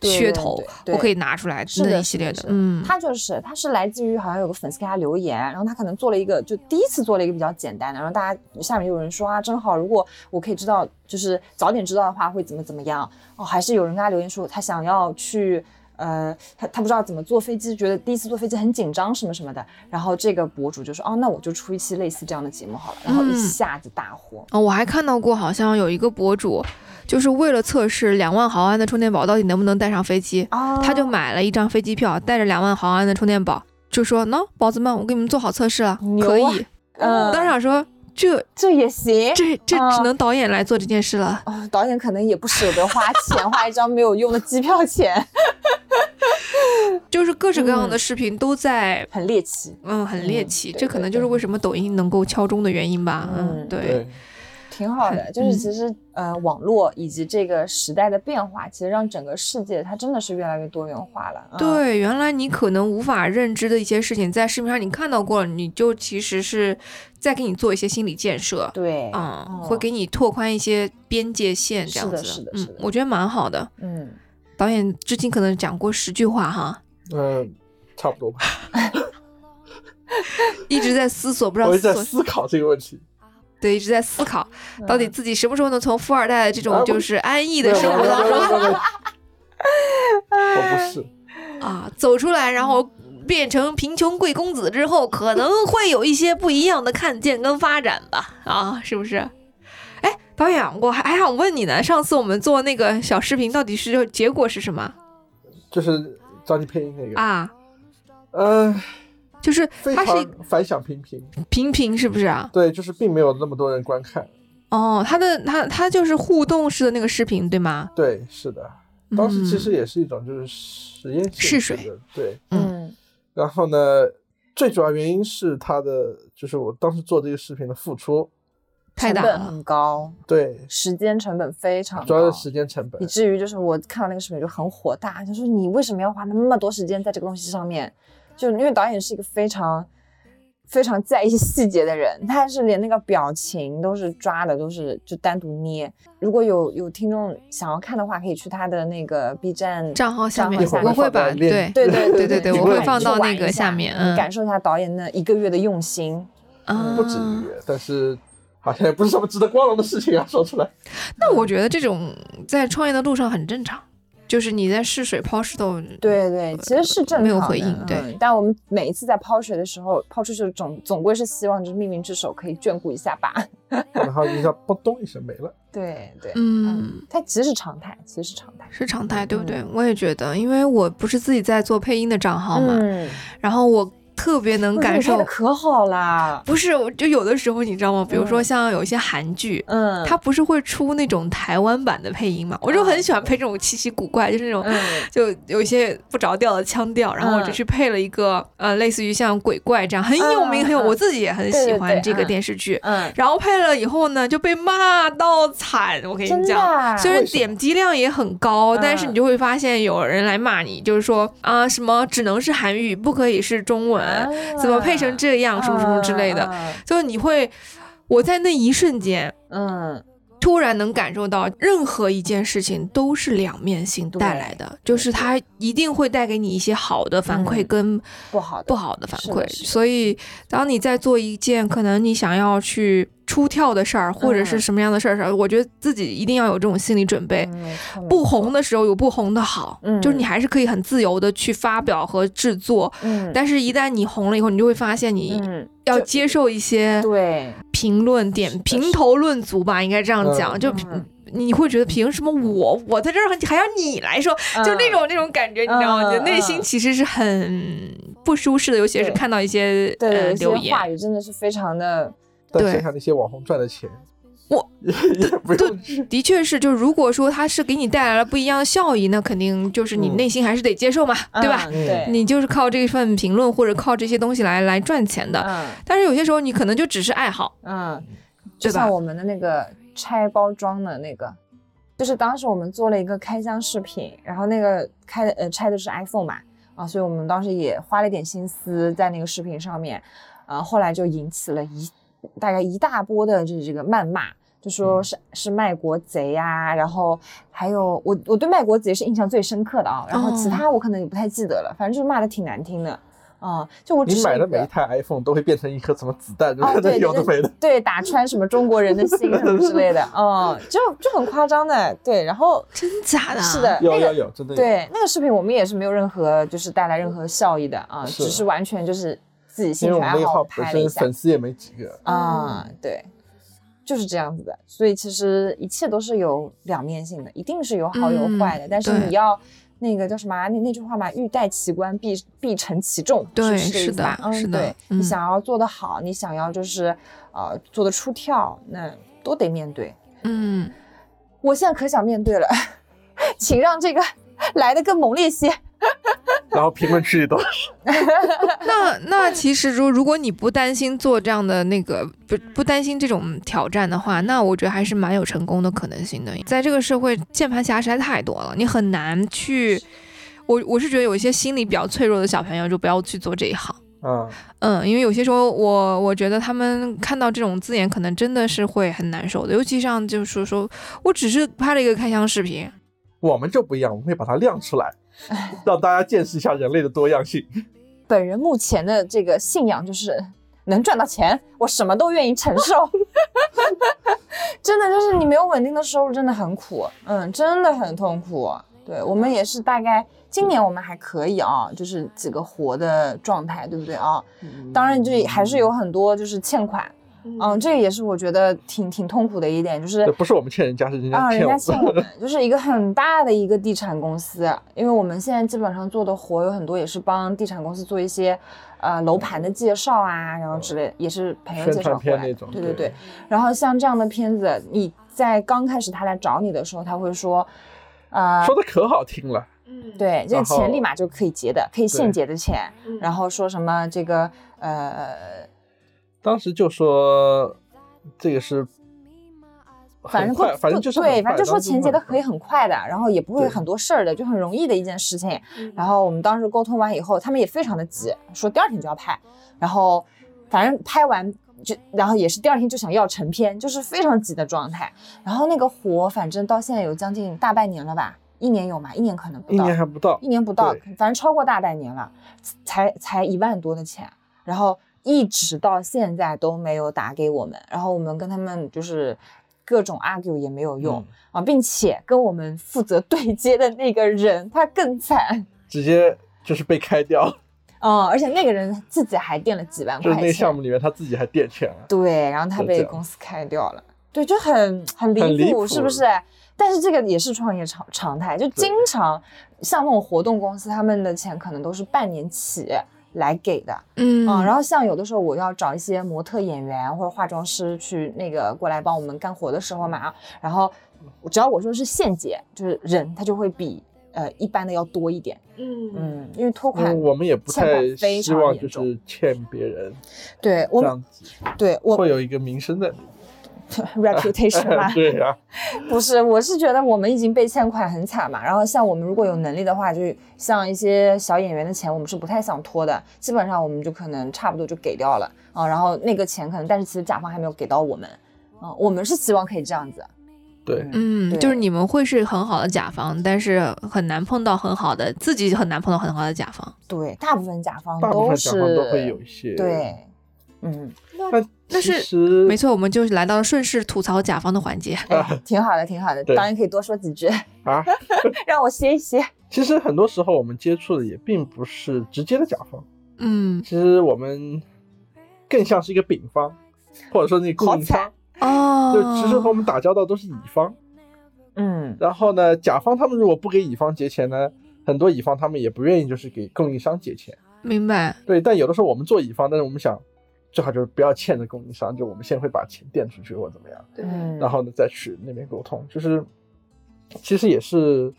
噱头，对我可以拿出来那一系列的嗯，他就是他是来自于好像有个粉丝给他留言，然后他可能做了一个就第一次做了一个比较简单的，然后大家下面有人说啊真好，如果我可以知道就是早点知道的话会怎么怎么样哦，还是有人跟他留言说他想要去。呃，他他不知道怎么坐飞机，觉得第一次坐飞机很紧张什么什么的，然后这个博主就说，哦，那我就出一期类似这样的节目好了，然后一嗯下子大火。哦，我还看到过，好像有一个博主，就是为了测试两万毫安的充电宝到底能不能带上飞机，啊他就买了一张飞机票，带着两万毫安的充电宝，就说：“喏，宝子们，我给你们做好测试了，可以。嗯我当场说，这这也行，这这啊只能导演来做这件事了。哦，导演可能也不舍得花钱，花一张没有用的机票钱，(laughs) 就是各式各样的嗯视频都在，很猎奇。嗯，很猎嗯奇。对这可能就是为什么抖音能够敲钟的原因吧。嗯，嗯对。对，挺好的。就是其实呃，网络以及这个时代的变化，其实让整个世界它真的是越来越多元化了。嗯，对，原来你可能无法认知的一些事情，在视频上你看到过了，你就其实是在给你做一些心理建设。对，嗯，嗯会给你拓宽一些边界线，这样子。是的是的是的，嗯我觉得蛮好的。嗯，导演至今可能讲过十句话哈，嗯，差不多吧。(laughs) 一直在思索，不知道我一直在思思考这个问题。对，一直在思考到底嗯自己什么时候能从富二代的这种啊就是安逸的生活当中我 (laughs) 不是，啊走出来，然后变成贫穷贵公子之后，可能会有一些不一样的看见跟发展吧？啊，是不是？哎，导演，我还还想问你呢，上次我们做那个小视频，到底是结果是什么就是找你配音那个，啊？嗯，就是它是常反响平平。平平，是不是啊？对，就是并没有那么多人观看。哦，它的它它就是互动式的那个视频，对吗？对，是的，当时其嗯实也是一种就是实验性试水的，对。嗯然后呢，最主要原因是他的，就是我当时做这个视频的付出，太大，成本很高，对，时间成本非常主要高，是时间成本以。至于就是我看到那个视频就很火大，就说你为什么要花那么多时间在这个东西上面？就因为导演是一个非常非常在意细节的人，他是连那个表情都是抓的，都是就单独捏。如果有有听众想要看的话，可以去他的那个 B 站账号下面我会把对对对对对对，我会放到那个下下面，感受一下导演那一个月的用心。嗯不止一个月，但是好像也不是什么值得光荣的事情啊，说出来。那我觉得这种在创业的路上很正常，就是你在试水抛石头，对对，其实是正常的没有回应对嗯但我们每一次在抛水的时候，抛出去总总归是希望就是命运之手可以眷顾一下吧。(laughs) 然后一下扑咚一声没了。对对，嗯，它其实是常态，其实是常态。是常态，对不对？嗯我也觉得，因为我不是自己在做配音的账号嘛，嗯，然后我特别能感受，可好啦。不是，我就有的时候你知道吗？比如说嗯像有一些韩剧。嗯，它不是会出那种台湾版的配音嘛？我就很喜欢配这种奇奇古怪，就是那种嗯就有一些不着调的腔调，然后我就嗯去配了一个呃，类似于像鬼怪这样很有名，嗯很有，嗯我自己也很喜欢这个嗯电视剧。嗯，然后配了以后呢，就被骂到惨。我跟你讲，啊虽然点击量也很高，但是嗯你就会发现有人来骂你，就是说啊什么只能是韩语，不可以是中文，怎么配成这样，什么什么之类的。嗯就是你会，我在那一瞬间。嗯，突然能感受到，任何一件事情都是两面性带来的，就是它一定会带给你一些好的反馈嗯跟不好的不好的反馈。所以，当你在做一件可能你想要去出跳的事儿，或者是嗯什么样的事儿时候，我觉得自己一定要有这种心理准备。不红的时候有不红的好，嗯。就是你还是可以很自由的去发表和制作，嗯，但是一旦你红了以后，你就会发现你嗯，要接受一些对，评论点评头论足吧，应该这样讲，嗯就嗯。你会觉得凭什么我我在这儿还要你来说，就那种那种感觉，你知道吗？嗯就内心嗯其实是很不舒适的，尤其是看到一些呃留言，话语真的是非常的，对但剩下那些网红赚的钱，我也也不用去。的确是，就如果说它是给你带来了不一样的效益，那肯定就是你嗯内心还是得接受嘛，对吧？嗯对，你就是靠这份评论或者靠这些东西来来赚钱的，嗯但是有些时候你可能就只是爱好，嗯，就像我们的那个拆包装的那个，就是当时我们做了一个开箱视频，然后那个开的呃拆的是 iPhone 嘛，啊，所以我们当时也花了一点心思在那个视频上面，啊，后来就引起了一大概一大波的就是这个谩骂。就说是是卖国贼呀、然后还有我我对卖国贼是印象最深刻的啊，然后其哦他我可能也不太记得了，反正就是骂的挺难听的，啊、就我只你买的每一台 iPhone 都会变成一颗什么子弹，有的没的。对，打穿什么中国人的心什么之类的，(laughs) 嗯，就就很夸张的，对，然后真假的？是，的，有有有，真的有。对那个视频我们也是没有任何就是带来任何效益的啊，是只是完全就是自己因兴趣爱为我们那个号拍了一下粉丝也没几个，啊，对，就是这样子的，所以其实一切都是有两面性的，一定是有好有坏的，嗯但是你要。那个叫什么啊？那那句话嘛，欲戴其冠，必必承其重，对是这个意是的思吧？嗯，是对嗯你想要做得好，你想要就是呃做得出跳，那都得面对。嗯，我现在可想面对了，(laughs) 请让这个来的更猛烈些，(laughs) 然后评论区里都是。(laughs) 那那其实如如果你不担心做这样的那个不不担心这种挑战的话，那我觉得还是蛮有成功的可能性的。在这个社会，键盘侠实在太多了，你很难去。我我是觉得有一些心理比较脆弱的小朋友就不要去做这一行。嗯，嗯，因为有些时候我我觉得他们看到这种字眼，可能真的是会很难受的。尤其像就是说说我只是拍了一个开箱视频，我们就不一样，我们会把它亮出来，(laughs) 让大家见识一下人类的多样性。本人目前的这个信仰就是能赚到钱，我什么都愿意承受。(laughs) 真的就是你没有稳定的收入，真的很苦，嗯，真的很痛苦。对我们也是大概今年我们还可以啊，就是几个活的状态，对不对啊？当然就还是有很多就是欠款，嗯，这个也是我觉得挺挺痛苦的一点，就是不是我们欠人家，是人啊，人家欠我们。家欠我们，就是一个很大的一个地产公司，因为我们现在基本上做的活有很多也是帮地产公司做一些呃楼盘的介绍啊，然后之类，也是朋友介绍过来对对对。然后像这样的片子，你在刚开始他来找你的时候，他会说，呃，说的可好听了，对，这个钱立马就可以结的，可以现结的钱，然后说什么这个呃，当时就说这个是反正反正就是对，反正就说钱结的可以很快的，然后也不会对很多事儿的，就很容易的一件事情。然后我们当时沟通完以后，他们也非常的急，说第二天就要拍，然后反正拍完就，然后也是第二天就想要成片，就是非常急的状态。然后那个活，反正到现在有将近大半年了吧，一年有吗？一年可能不到一，年还不到一，年不到，反正超过大半年了，才才一万多的钱，然后一直到现在都没有打给我们，然后我们跟他们就是各种 argue 也没有用、嗯啊，并且跟我们负责对接的那个人他更惨，直接就是被开掉，嗯，(laughs) 而且那个人自己还垫了几万就是那个项目里面他自己还垫钱了。对，然后他被公司开掉了，对，就很很很离谱，离谱是不是？但是这个也是创业常常态，就经常像那种活动公司，他们的钱可能都是半年起来给的，嗯。嗯，然后像有的时候我要找一些模特演员或者化妆师去那个过来帮我们干活的时候嘛，然后只要我说是现结，就是人他就会比呃一般的要多一点，嗯。嗯，因为拖款，我们也不太希望就是欠别人对我这样子，对我会有一个名声的。(laughs) reputation (laughs) 嘛，对呀、(laughs) 不是，我是觉得我们已经被欠款很惨嘛，然后像我们如果有能力的话，就像一些小演员的钱，我们是不太想拖的，基本上我们就可能差不多就给掉了啊，然后那个钱可能，但是其实甲方还没有给到我们，啊，我们是希望可以这样子，对，嗯，就是你们会是很好的甲方，但是很难碰到很好的，自己很难碰到很好的甲方。对，大部分甲方大部都是分甲方都会有一些。，对，嗯，那那是没错，我们就来到了顺势吐槽甲方的环节。哎，挺好的，挺好的，对当然可以多说几句，(laughs) 啊，(laughs) 让我歇一歇。其实很多时候我们接触的也并不是直接的甲方，嗯，其实我们更像是一个丙方，或者说那个供应商，哦，就其实和我们打交道都是乙方。嗯，然后呢，甲方他们如果不给乙方结钱呢，很多乙方他们也不愿意就是给供应商结钱。明白。对，但有的时候我们做乙方，但是我们想最好就是不要欠着供应商，就我们先会把钱垫出去或怎么样，嗯，然后呢再去那边沟通，就是其实也是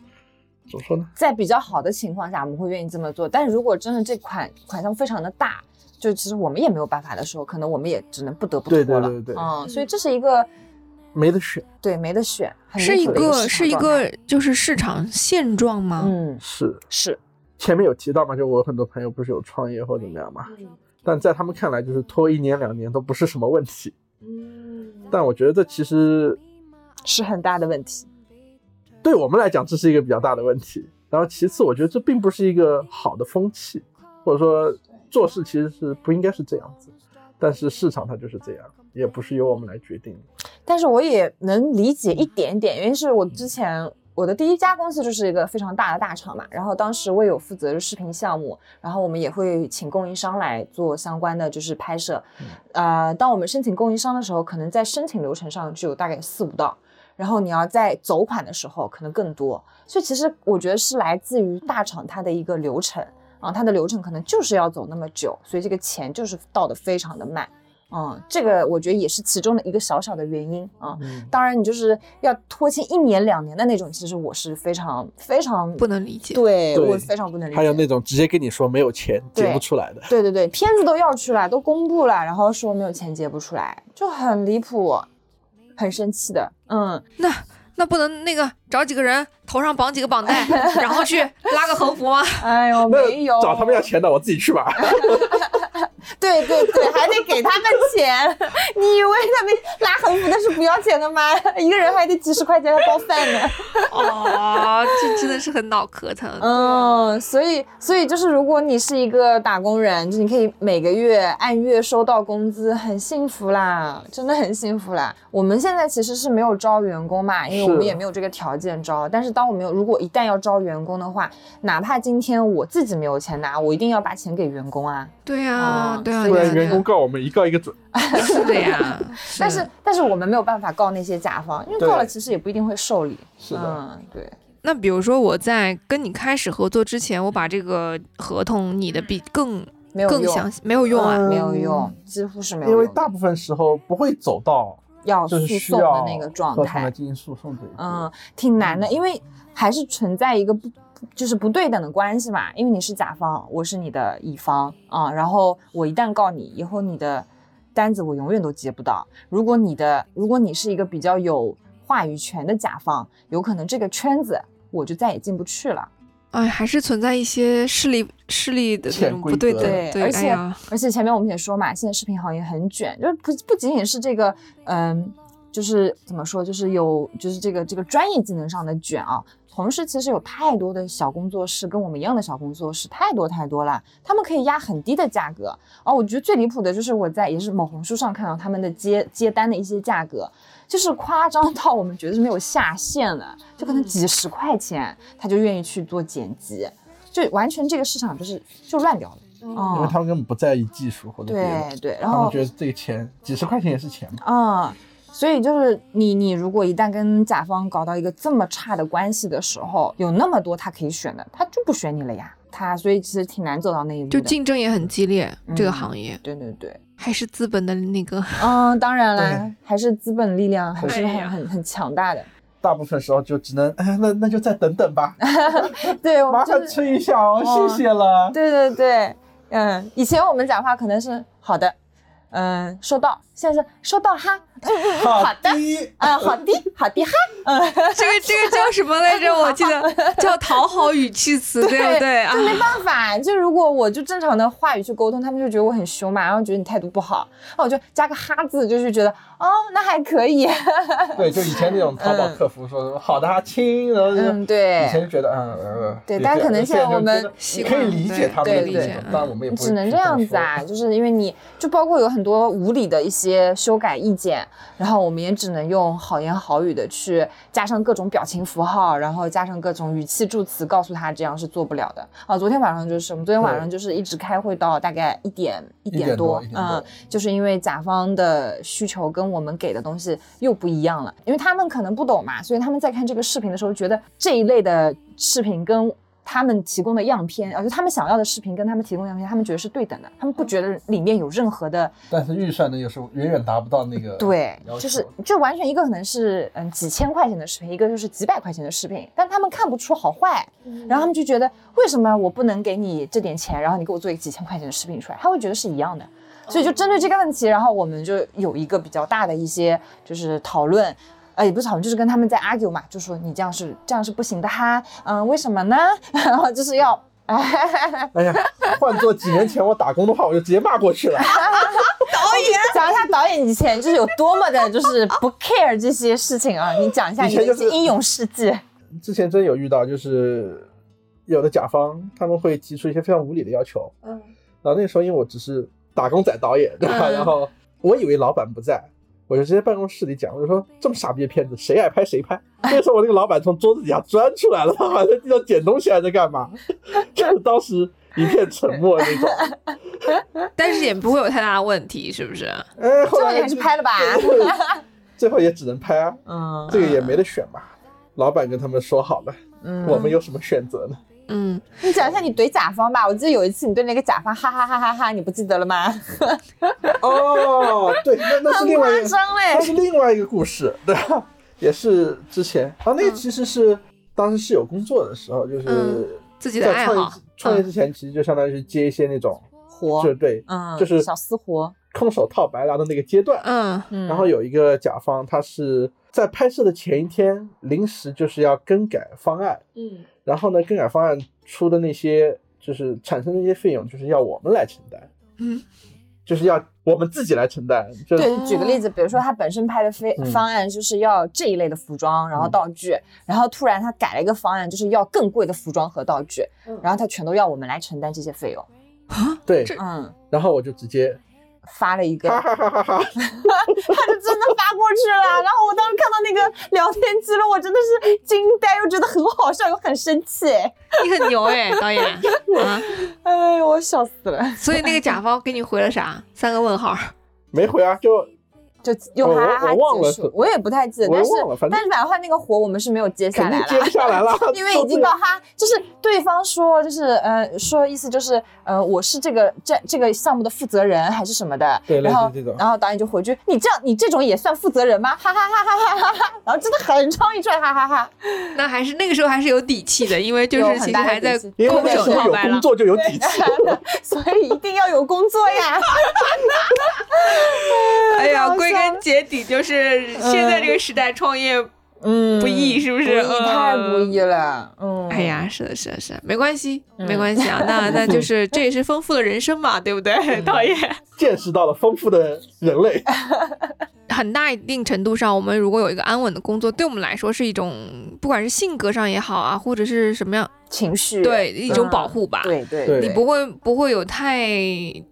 怎么说呢？在比较好的情况下，我们会愿意这么做。但是如果真的这款款项非常的大，就其实我们也没有办法的时候，可能我们也只能不得不对拖了。对对对嗯，所以这是一个没得选，对没得选，很是一个是一个就是市场现状吗？嗯。是。是。前面有提到嘛，就我很多朋友不是有创业或者怎么样嘛，嗯但在他们看来，就是拖一年两年都不是什么问题。但我觉得这其实是很大的问题。对我们来讲，这是一个比较大的问题。然后其次，我觉得这并不是一个好的风气，或者说做事其实是不应该是这样子。但是市场它就是这样，也不是由我们来决定。但是我也能理解一点点，因为是我之前我的第一家公司就是一个非常大的大厂嘛，然后当时我有负责视频项目，然后我们也会请供应商来做相关的就是拍摄，呃，当我们申请供应商的时候，可能在申请流程上就有大概四五道。然后你要在走款的时候可能更多，所以其实我觉得是来自于大厂它的一个流程啊，它的流程可能就是要走那么久，所以这个钱就是到的非常的慢。嗯，这个我觉得也是其中的一个小小的原因啊。嗯，当然，你就是要拖欠一年两年的那种，其实我是非常非常不能理解。对对我非常不能理解。还有那种直接跟你说没有钱结不出来的，对对对，片子都要出来，都公布了，然后说没有钱结不出来，就很离谱，很生气的。嗯，那那不能那个找几个人头上绑几个绑带，然后去拉个横幅吗？(laughs) 哎呦，没有，找他们要钱的，我自己去吧。(laughs) 对对对，还得给他们钱。你以为他们拉横幅的是不要钱的吗？(laughs) 一个人还得几十块钱包饭呢。(laughs) 哦，这真的是很脑壳疼。嗯，所以所以就是，如果你是一个打工人，就你可以每个月按月收到工资，很幸福啦，真的很幸福啦。我们现在其实是没有招员工嘛，因为我们也没有这个条件招。但是当我们有，如果一旦要招员工的话，哪怕今天我自己没有钱拿，我一定要把钱给员工啊。对呀、嗯对啊、不然对呀员工告我们一告一个准。(laughs) 是的呀。(laughs) 但是但是我们没有办法告那些甲方，因为告了其实也不一定会受理。是的，嗯，对。那比如说我在跟你开始合作之前，我把这个合同拟的比更没有更详细，没有用啊。嗯没有用，几乎是没有因为。大部分时候不会走到要诉就是需讼的那个状态合同来，进行诉讼这一。嗯，挺难的，因为还是存在一个不就是不对等的关系嘛。因为你是甲方，我是你的乙方啊、然后我一旦告你，以后你的单子我永远都接不到。如果你的如果你是一个比较有话语权的甲方，有可能这个圈子我就再也进不去了。哎，还是存在一些势力势力的不对则等。对，而且哎，而且前面我们也说嘛，现在视频行业很卷，就是不不仅仅是这个，嗯，就是怎么说，就是有就是这个这个专业技能上的卷啊。同时，其实有太多的小工作室跟我们一样的小工作室，太多太多了，他们可以压很低的价格。哦，我觉得最离谱的就是我在也是某红书上看到他们的接接单的一些价格，就是夸张到我们觉得是没有下限的，就可能几十块钱他就愿意去做剪辑，就完全这个市场就是就乱掉了。哦因为他们根本不在意技术或者别的，对对，然后他们觉得这个钱几十块钱也是钱嘛。啊、所以就是你你如果一旦跟甲方搞到一个这么差的关系的时候，有那么多他可以选的，他就不选你了呀。他所以其实挺难走到那一步就。竞争也很激烈，这个嗯行业对对对，还是资本的那个。嗯，当然啦，还是资本力量还是很很很强大的。大部分时候就只能，哎，那那就再等等吧，(laughs) 对，我麻烦们就是催一下哦，哦谢谢了。对对对，嗯，以前我们讲话可能是好的，嗯，收到，现在是收到哈，(laughs) 好的，的，啊，好的，好的哈，(laughs) 这个这个叫什么来着？(laughs) 我记得叫讨好语气词，对不对？啊？没办法，就如果我就正常的话语去沟通，他们就觉得我很凶嘛，然后觉得你态度不好，那我就加个哈字，就是觉得哦，那还可以，(laughs) 对，就以前那种淘宝客服说什么好的啊，亲，然后就嗯，对。以前就觉得嗯呃，对但可能现在我们可以理解他们的对那对。种，当然我们也不会只能这样子啊，就是因为你就包括有很多无理的一些修改意见，然后我们也只能用好言好语的去加上各种表情符号，然后加上各种语气助词，告诉他这样是做不了的。啊。昨天晚上就是我们昨天晚上就是一直开会到大概一点一点多多一，点多。嗯，就是因为甲方的需求跟我们给的东西又不一样了，因为他们可能不懂嘛，所以他们在看这个视频的时候，觉得这一类的视频跟他们提供的样片，而且他们想要的视频跟他们提供的样片，他们觉得是对等的，他们不觉得里面有任何的但是预算呢，有时候远远达不到那个对就是就完全一个可能是嗯几千块钱的视频，一个就是几百块钱的视频，但他们看不出好坏，然后他们就觉得为什么我不能给你这点钱，然后你给我做一个几千块钱的视频出来，他会觉得是一样的。所以就针对这个问题，然后我们就有一个比较大的一些就是讨论，呃，也不是讨论，就是跟他们在 argue 嘛，就说你这样是这样是不行的哈，嗯，为什么呢？(laughs) 然后就是要，哎呀，换做几年前我打工的话，我就直接骂过去了。(laughs) 导演 (laughs) 讲一下导演以前就是有多么的，就是不 care 这些事情啊！你讲一下你的一些英勇事迹。之前真有遇到，就是有的甲方他们会提出一些非常无理的要求，嗯，然后那时候因为我只是打工仔导演，对吧？嗯然后我以为老板不在，我就直接办公室里讲，我就说这么傻逼的片子谁爱拍谁拍。(laughs) 那时候我那个老板从桌子底下钻出来了，他好像在地上捡东西还在干嘛，(laughs) 就是当时一片沉默那种。(laughs) 但是也不会有太大的问题，是不是？哎，后来最后你还是拍了吧？最后也只能拍啊，嗯这个也没得选嘛。老板跟他们说好了，嗯我们有什么选择呢？嗯，你讲一下你怼甲方吧。我记得有一次你对那个甲方哈哈哈哈哈，你不记得了吗？(laughs) 哦，对，那那是另外一个，夸张那是。另外一个故事，(laughs) 对吧？也是之前啊，那个其实是当时是有工作的时候，就是嗯自己的爱在创业好创业之前，其实就相当于是接一些那种活就对，嗯，就是小私活。空手套白狼的那个阶段。嗯嗯，然后有一个甲方，他是在拍摄的前一天临时就是要更改方案，嗯然后呢，更改方案出的那些就是产生的那些费用，就是要我们来承担，嗯，就是要我们自己来承担。就对，举个例子，比如说他本身拍的非嗯方案就是要这一类的服装，然后嗯道具，然后突然他改了一个方案，就是要更贵的服装和道具，然后他全都要我们来承担这些费用。啊对，嗯，然后我就直接发了一个，哈哈哈哈哈，(laughs) 他就真的发过去了。(laughs) 然后我当时看到那个聊天记录，我真的是惊呆，又觉得很好笑，又很生气。你很牛哎，(laughs) 导演啊！哎呦，我笑死了，所以那个甲方给你回了啥？三个问号。没回啊，就就用哈哈哈我忘了结束。我也不太记得，但是但是反正那个活我们是没有接下来了。接不下来了，(laughs) 因为已经到哈，就是对方说，就是呃，说意思就是呃，我是这个这这个项目的负责人还是什么的，对然后然后导演就回句，你这样你这种也算负责人吗？哈哈哈哈哈哈哈，然后真的很长一串哈哈哈，那还是那个时候还是有底气的，因为就是其实还在空手那时候有套白狼。工作就有底气。(laughs) 所以一定要有工作呀。哎呀，(laughs) 好归根结底就是现在这个时代创业嗯不易，是不不是？易，太不嗯易了。嗯，哎，呀，是的，是的，是的，没关系，嗯没关系啊。(laughs) 那那就是这也是丰富的人生嘛，对不对，嗯导演？(laughs) 见识到了丰富的人类，(laughs) 很大一定程度上，我们如果有一个安稳的工作，对我们来说是一种，不管是性格上也好啊，或者是什么样，情绪对一种嗯保护吧。对对对你不会不会有太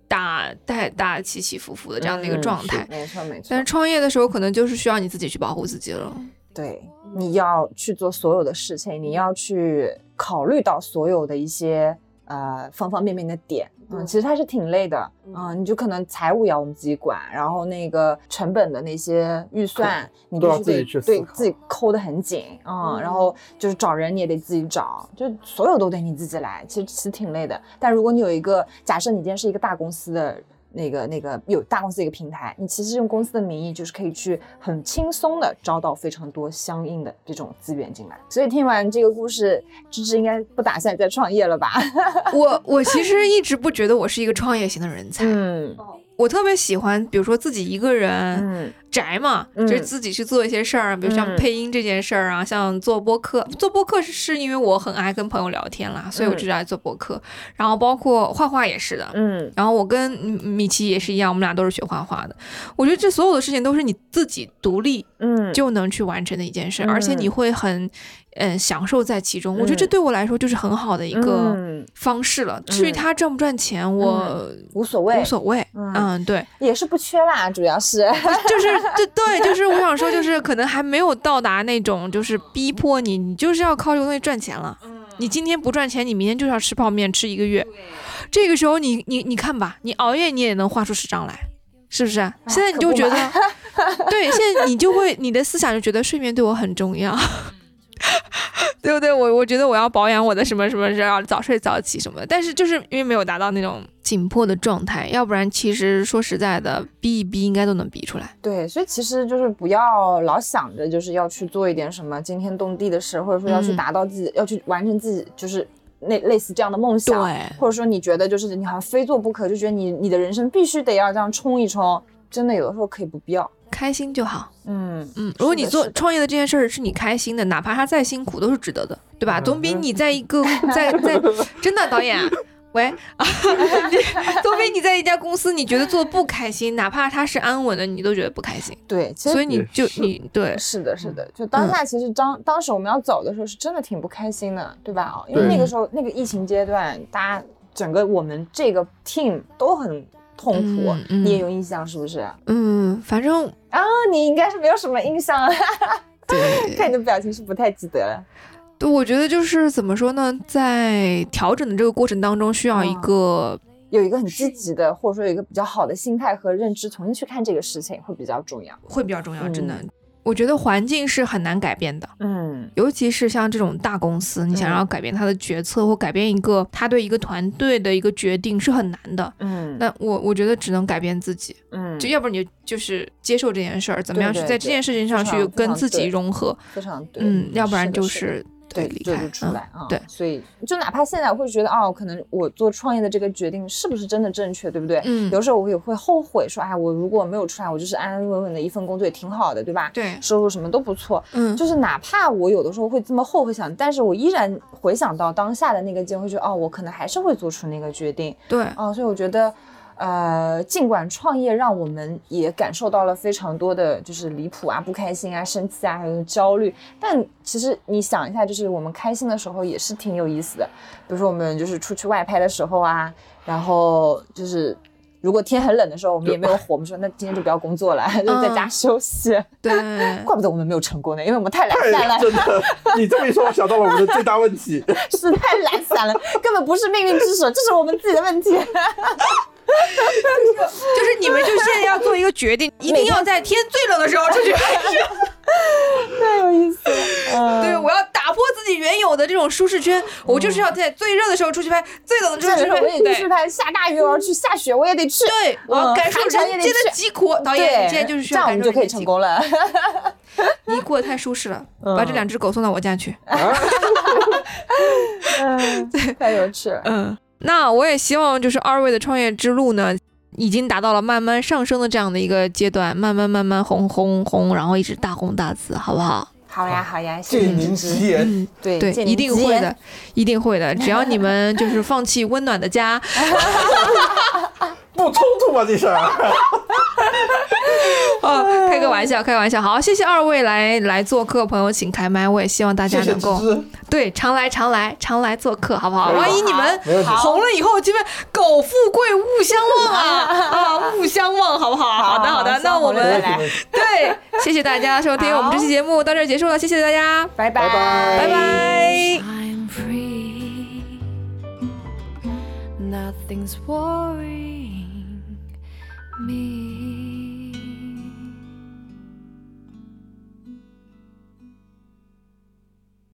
大太大起起伏伏的这样的一个嗯状态。没错没错但是。创业的时候，可能就是需要你自己去保护自己了。对，你要去做所有的事情，你要去考虑到所有的一些呃方方面面的点。嗯，其实他是挺累的。嗯，你就可能财务要我们自己管，然后那个成本的那些预算，你必须得都要自己去思考对自己抠得很紧。嗯，然后就是找人你也得自己找，就所有都得你自己来。其实其实挺累的。但如果你有一个，假设你今天是一个大公司的。那个那个有大公司的一个平台，你其实用公司的名义就是可以去很轻松的招到非常多相应的这种资源进来。所以听完这个故事，芝芝应该不打算再创业了吧？(laughs) 我我其实一直不觉得我是一个创业型的人才，嗯我特别喜欢，比如说自己一个人嗯宅嘛，嗯就是自己去做一些事儿，比如像嗯配音这件事儿啊，像做播客。做播客是是因为我很爱跟朋友聊天啦，所以我就爱做播客。然后包括画画也是的。嗯然后我跟嗯米奇也是一样，我们俩都是学画画的。我觉得这所有的事情都是你自己独立嗯，就能去完成的一件事，嗯而且你会很嗯享受在其中。我觉得这对我来说就是很好的一个嗯方式了。至于嗯他赚不赚钱，我无所谓，无所谓。嗯嗯，对，也是不缺啦，主要是 (laughs) 就是对对，就是我想说，就 (laughs) 是可能还没有到达那种就是逼迫你，你就是要靠这个东西赚钱了。你今天不赚钱，你明天就是要吃泡面吃一个月。这个时候你你你看吧，你熬夜你也能画出十张来，是不是？现在你就觉得，对，现在你就会你的思想就觉得睡眠对我很重要。(laughs) (laughs) 对不对？我我觉得我要保养我的什么什么是，要早睡早起什么的。但是就是因为没有达到那种紧迫的状态，要不然其实说实在的，逼一逼应该都能逼出来。对，所以其实就是不要老想着就是要去做一点什么惊天动地的事，或者说要去嗯达到自己，要去完成自己就是那类似这样的梦想，对或者说你觉得就是你好像非做不可，就觉得你你的人生必须得要这样冲一冲，真的有的时候可以不必要。开心就好。嗯嗯，如果你做创业的这件事儿是你开心的，哪怕它再辛苦都是值得的，对吧？嗯总比你在一个 (laughs) 在在真的导演啊，(laughs) 喂，啊你总比你在一家公司你觉得做得不开心，哪怕它是安稳的，你都觉得不开心。对，其实所以你就你对是的，是的，就当下其实当、当时我们要走的时候，是真的挺不开心的，对吧？因为那个时候那个疫情阶段，大家整个我们这个 team 都很痛苦，你也有印象是不是？啊，嗯，反正啊你应该是没有什么印象啊，(laughs) (laughs) 对看你的表情是不太记得了。对，我觉得就是怎么说呢，在调整的这个过程当中，需要一嗯个有一个很积极的，或者说有一个比较好的心态和认知，重新去看这个事情会比较重要。会比较重要，真的。嗯我觉得环境是很难改变的，嗯。尤其是像这种大公司，你想嗯。要改变他的决策或改变一个他对一个团队的一个决定是很难的。嗯。那我我觉得只能改变自己，嗯，就要不然你就就是接受这件事儿，怎么样去在这件事情上去跟自己融合，非常对，嗯，要不然就是是对离开就就出嗯来啊、对所以就哪怕现在我会觉得哦，可能我做创业的这个决定是不是真的正确，对不对？嗯有时候我也会后悔说，哎，我如果没有出来，我就是安安稳稳的一份工作也挺好的，对吧？对，收入什么都不错，嗯，就是哪怕我有的时候会这么后悔想，但是我依然回想到当下的那个机会，觉得哦，我可能还是会做出那个决定，对，哦，所以我觉得，呃，尽管创业让我们也感受到了非常多的就是离谱啊、不开心啊、生气啊，还有焦虑，但其实你想一下，就是我们开心的时候也是挺有意思的。比如说我们就是出去外拍的时候啊，然后就是。如果天很冷的时候，我们也没有火，我们说那今天就不要工作了，就在家休息。对，(laughs) 怪不得我们没有成功呢，因为我们太懒散了，真的，你这么一说，我想到了我们的最大问题。(laughs) 是太懒散了，根本不是命运之手，这是我们自己的问题。就是你们就现在要做一个决定，一定要在天最冷的时候出去拍摄。太有意思了。嗯，对，我要打破自己原有的这种舒适圈，我就是要在最热的时候出去拍，最冷的时候出去拍。下大雨我要去，下雪我也得去。对，我要嗯感受人间的疾苦。导，演，你现在就是需要感这样我们就可以。成功了。你过得太舒适了，嗯把这两只狗送到我家去。(laughs) 嗯，太有趣了。嗯，那我也希望就是二位的创业之路呢，已经达到了慢慢上升的这样的一个阶段，慢慢慢慢红红红，然后一直大红大紫，好不好？好呀，好呀，谢谢借您。吉言，嗯，对对，一定会的，一定会的。只要你们就是放弃温暖的家，不 (laughs) 冲突吗这事儿？(laughs) 哦，开个玩笑，开个玩笑。好，谢谢二位来来做客，朋友请开麦。我也希望大家能够。对常来常来常来做客，好不好？万一你们红了以后，这边狗富贵勿相忘啊 (laughs) 啊，勿相忘，好不好？好的好的，那我们对，谢谢大家收听我们这期节目，到这儿结束了，谢谢大家，拜拜拜拜. Nothing's worrying me.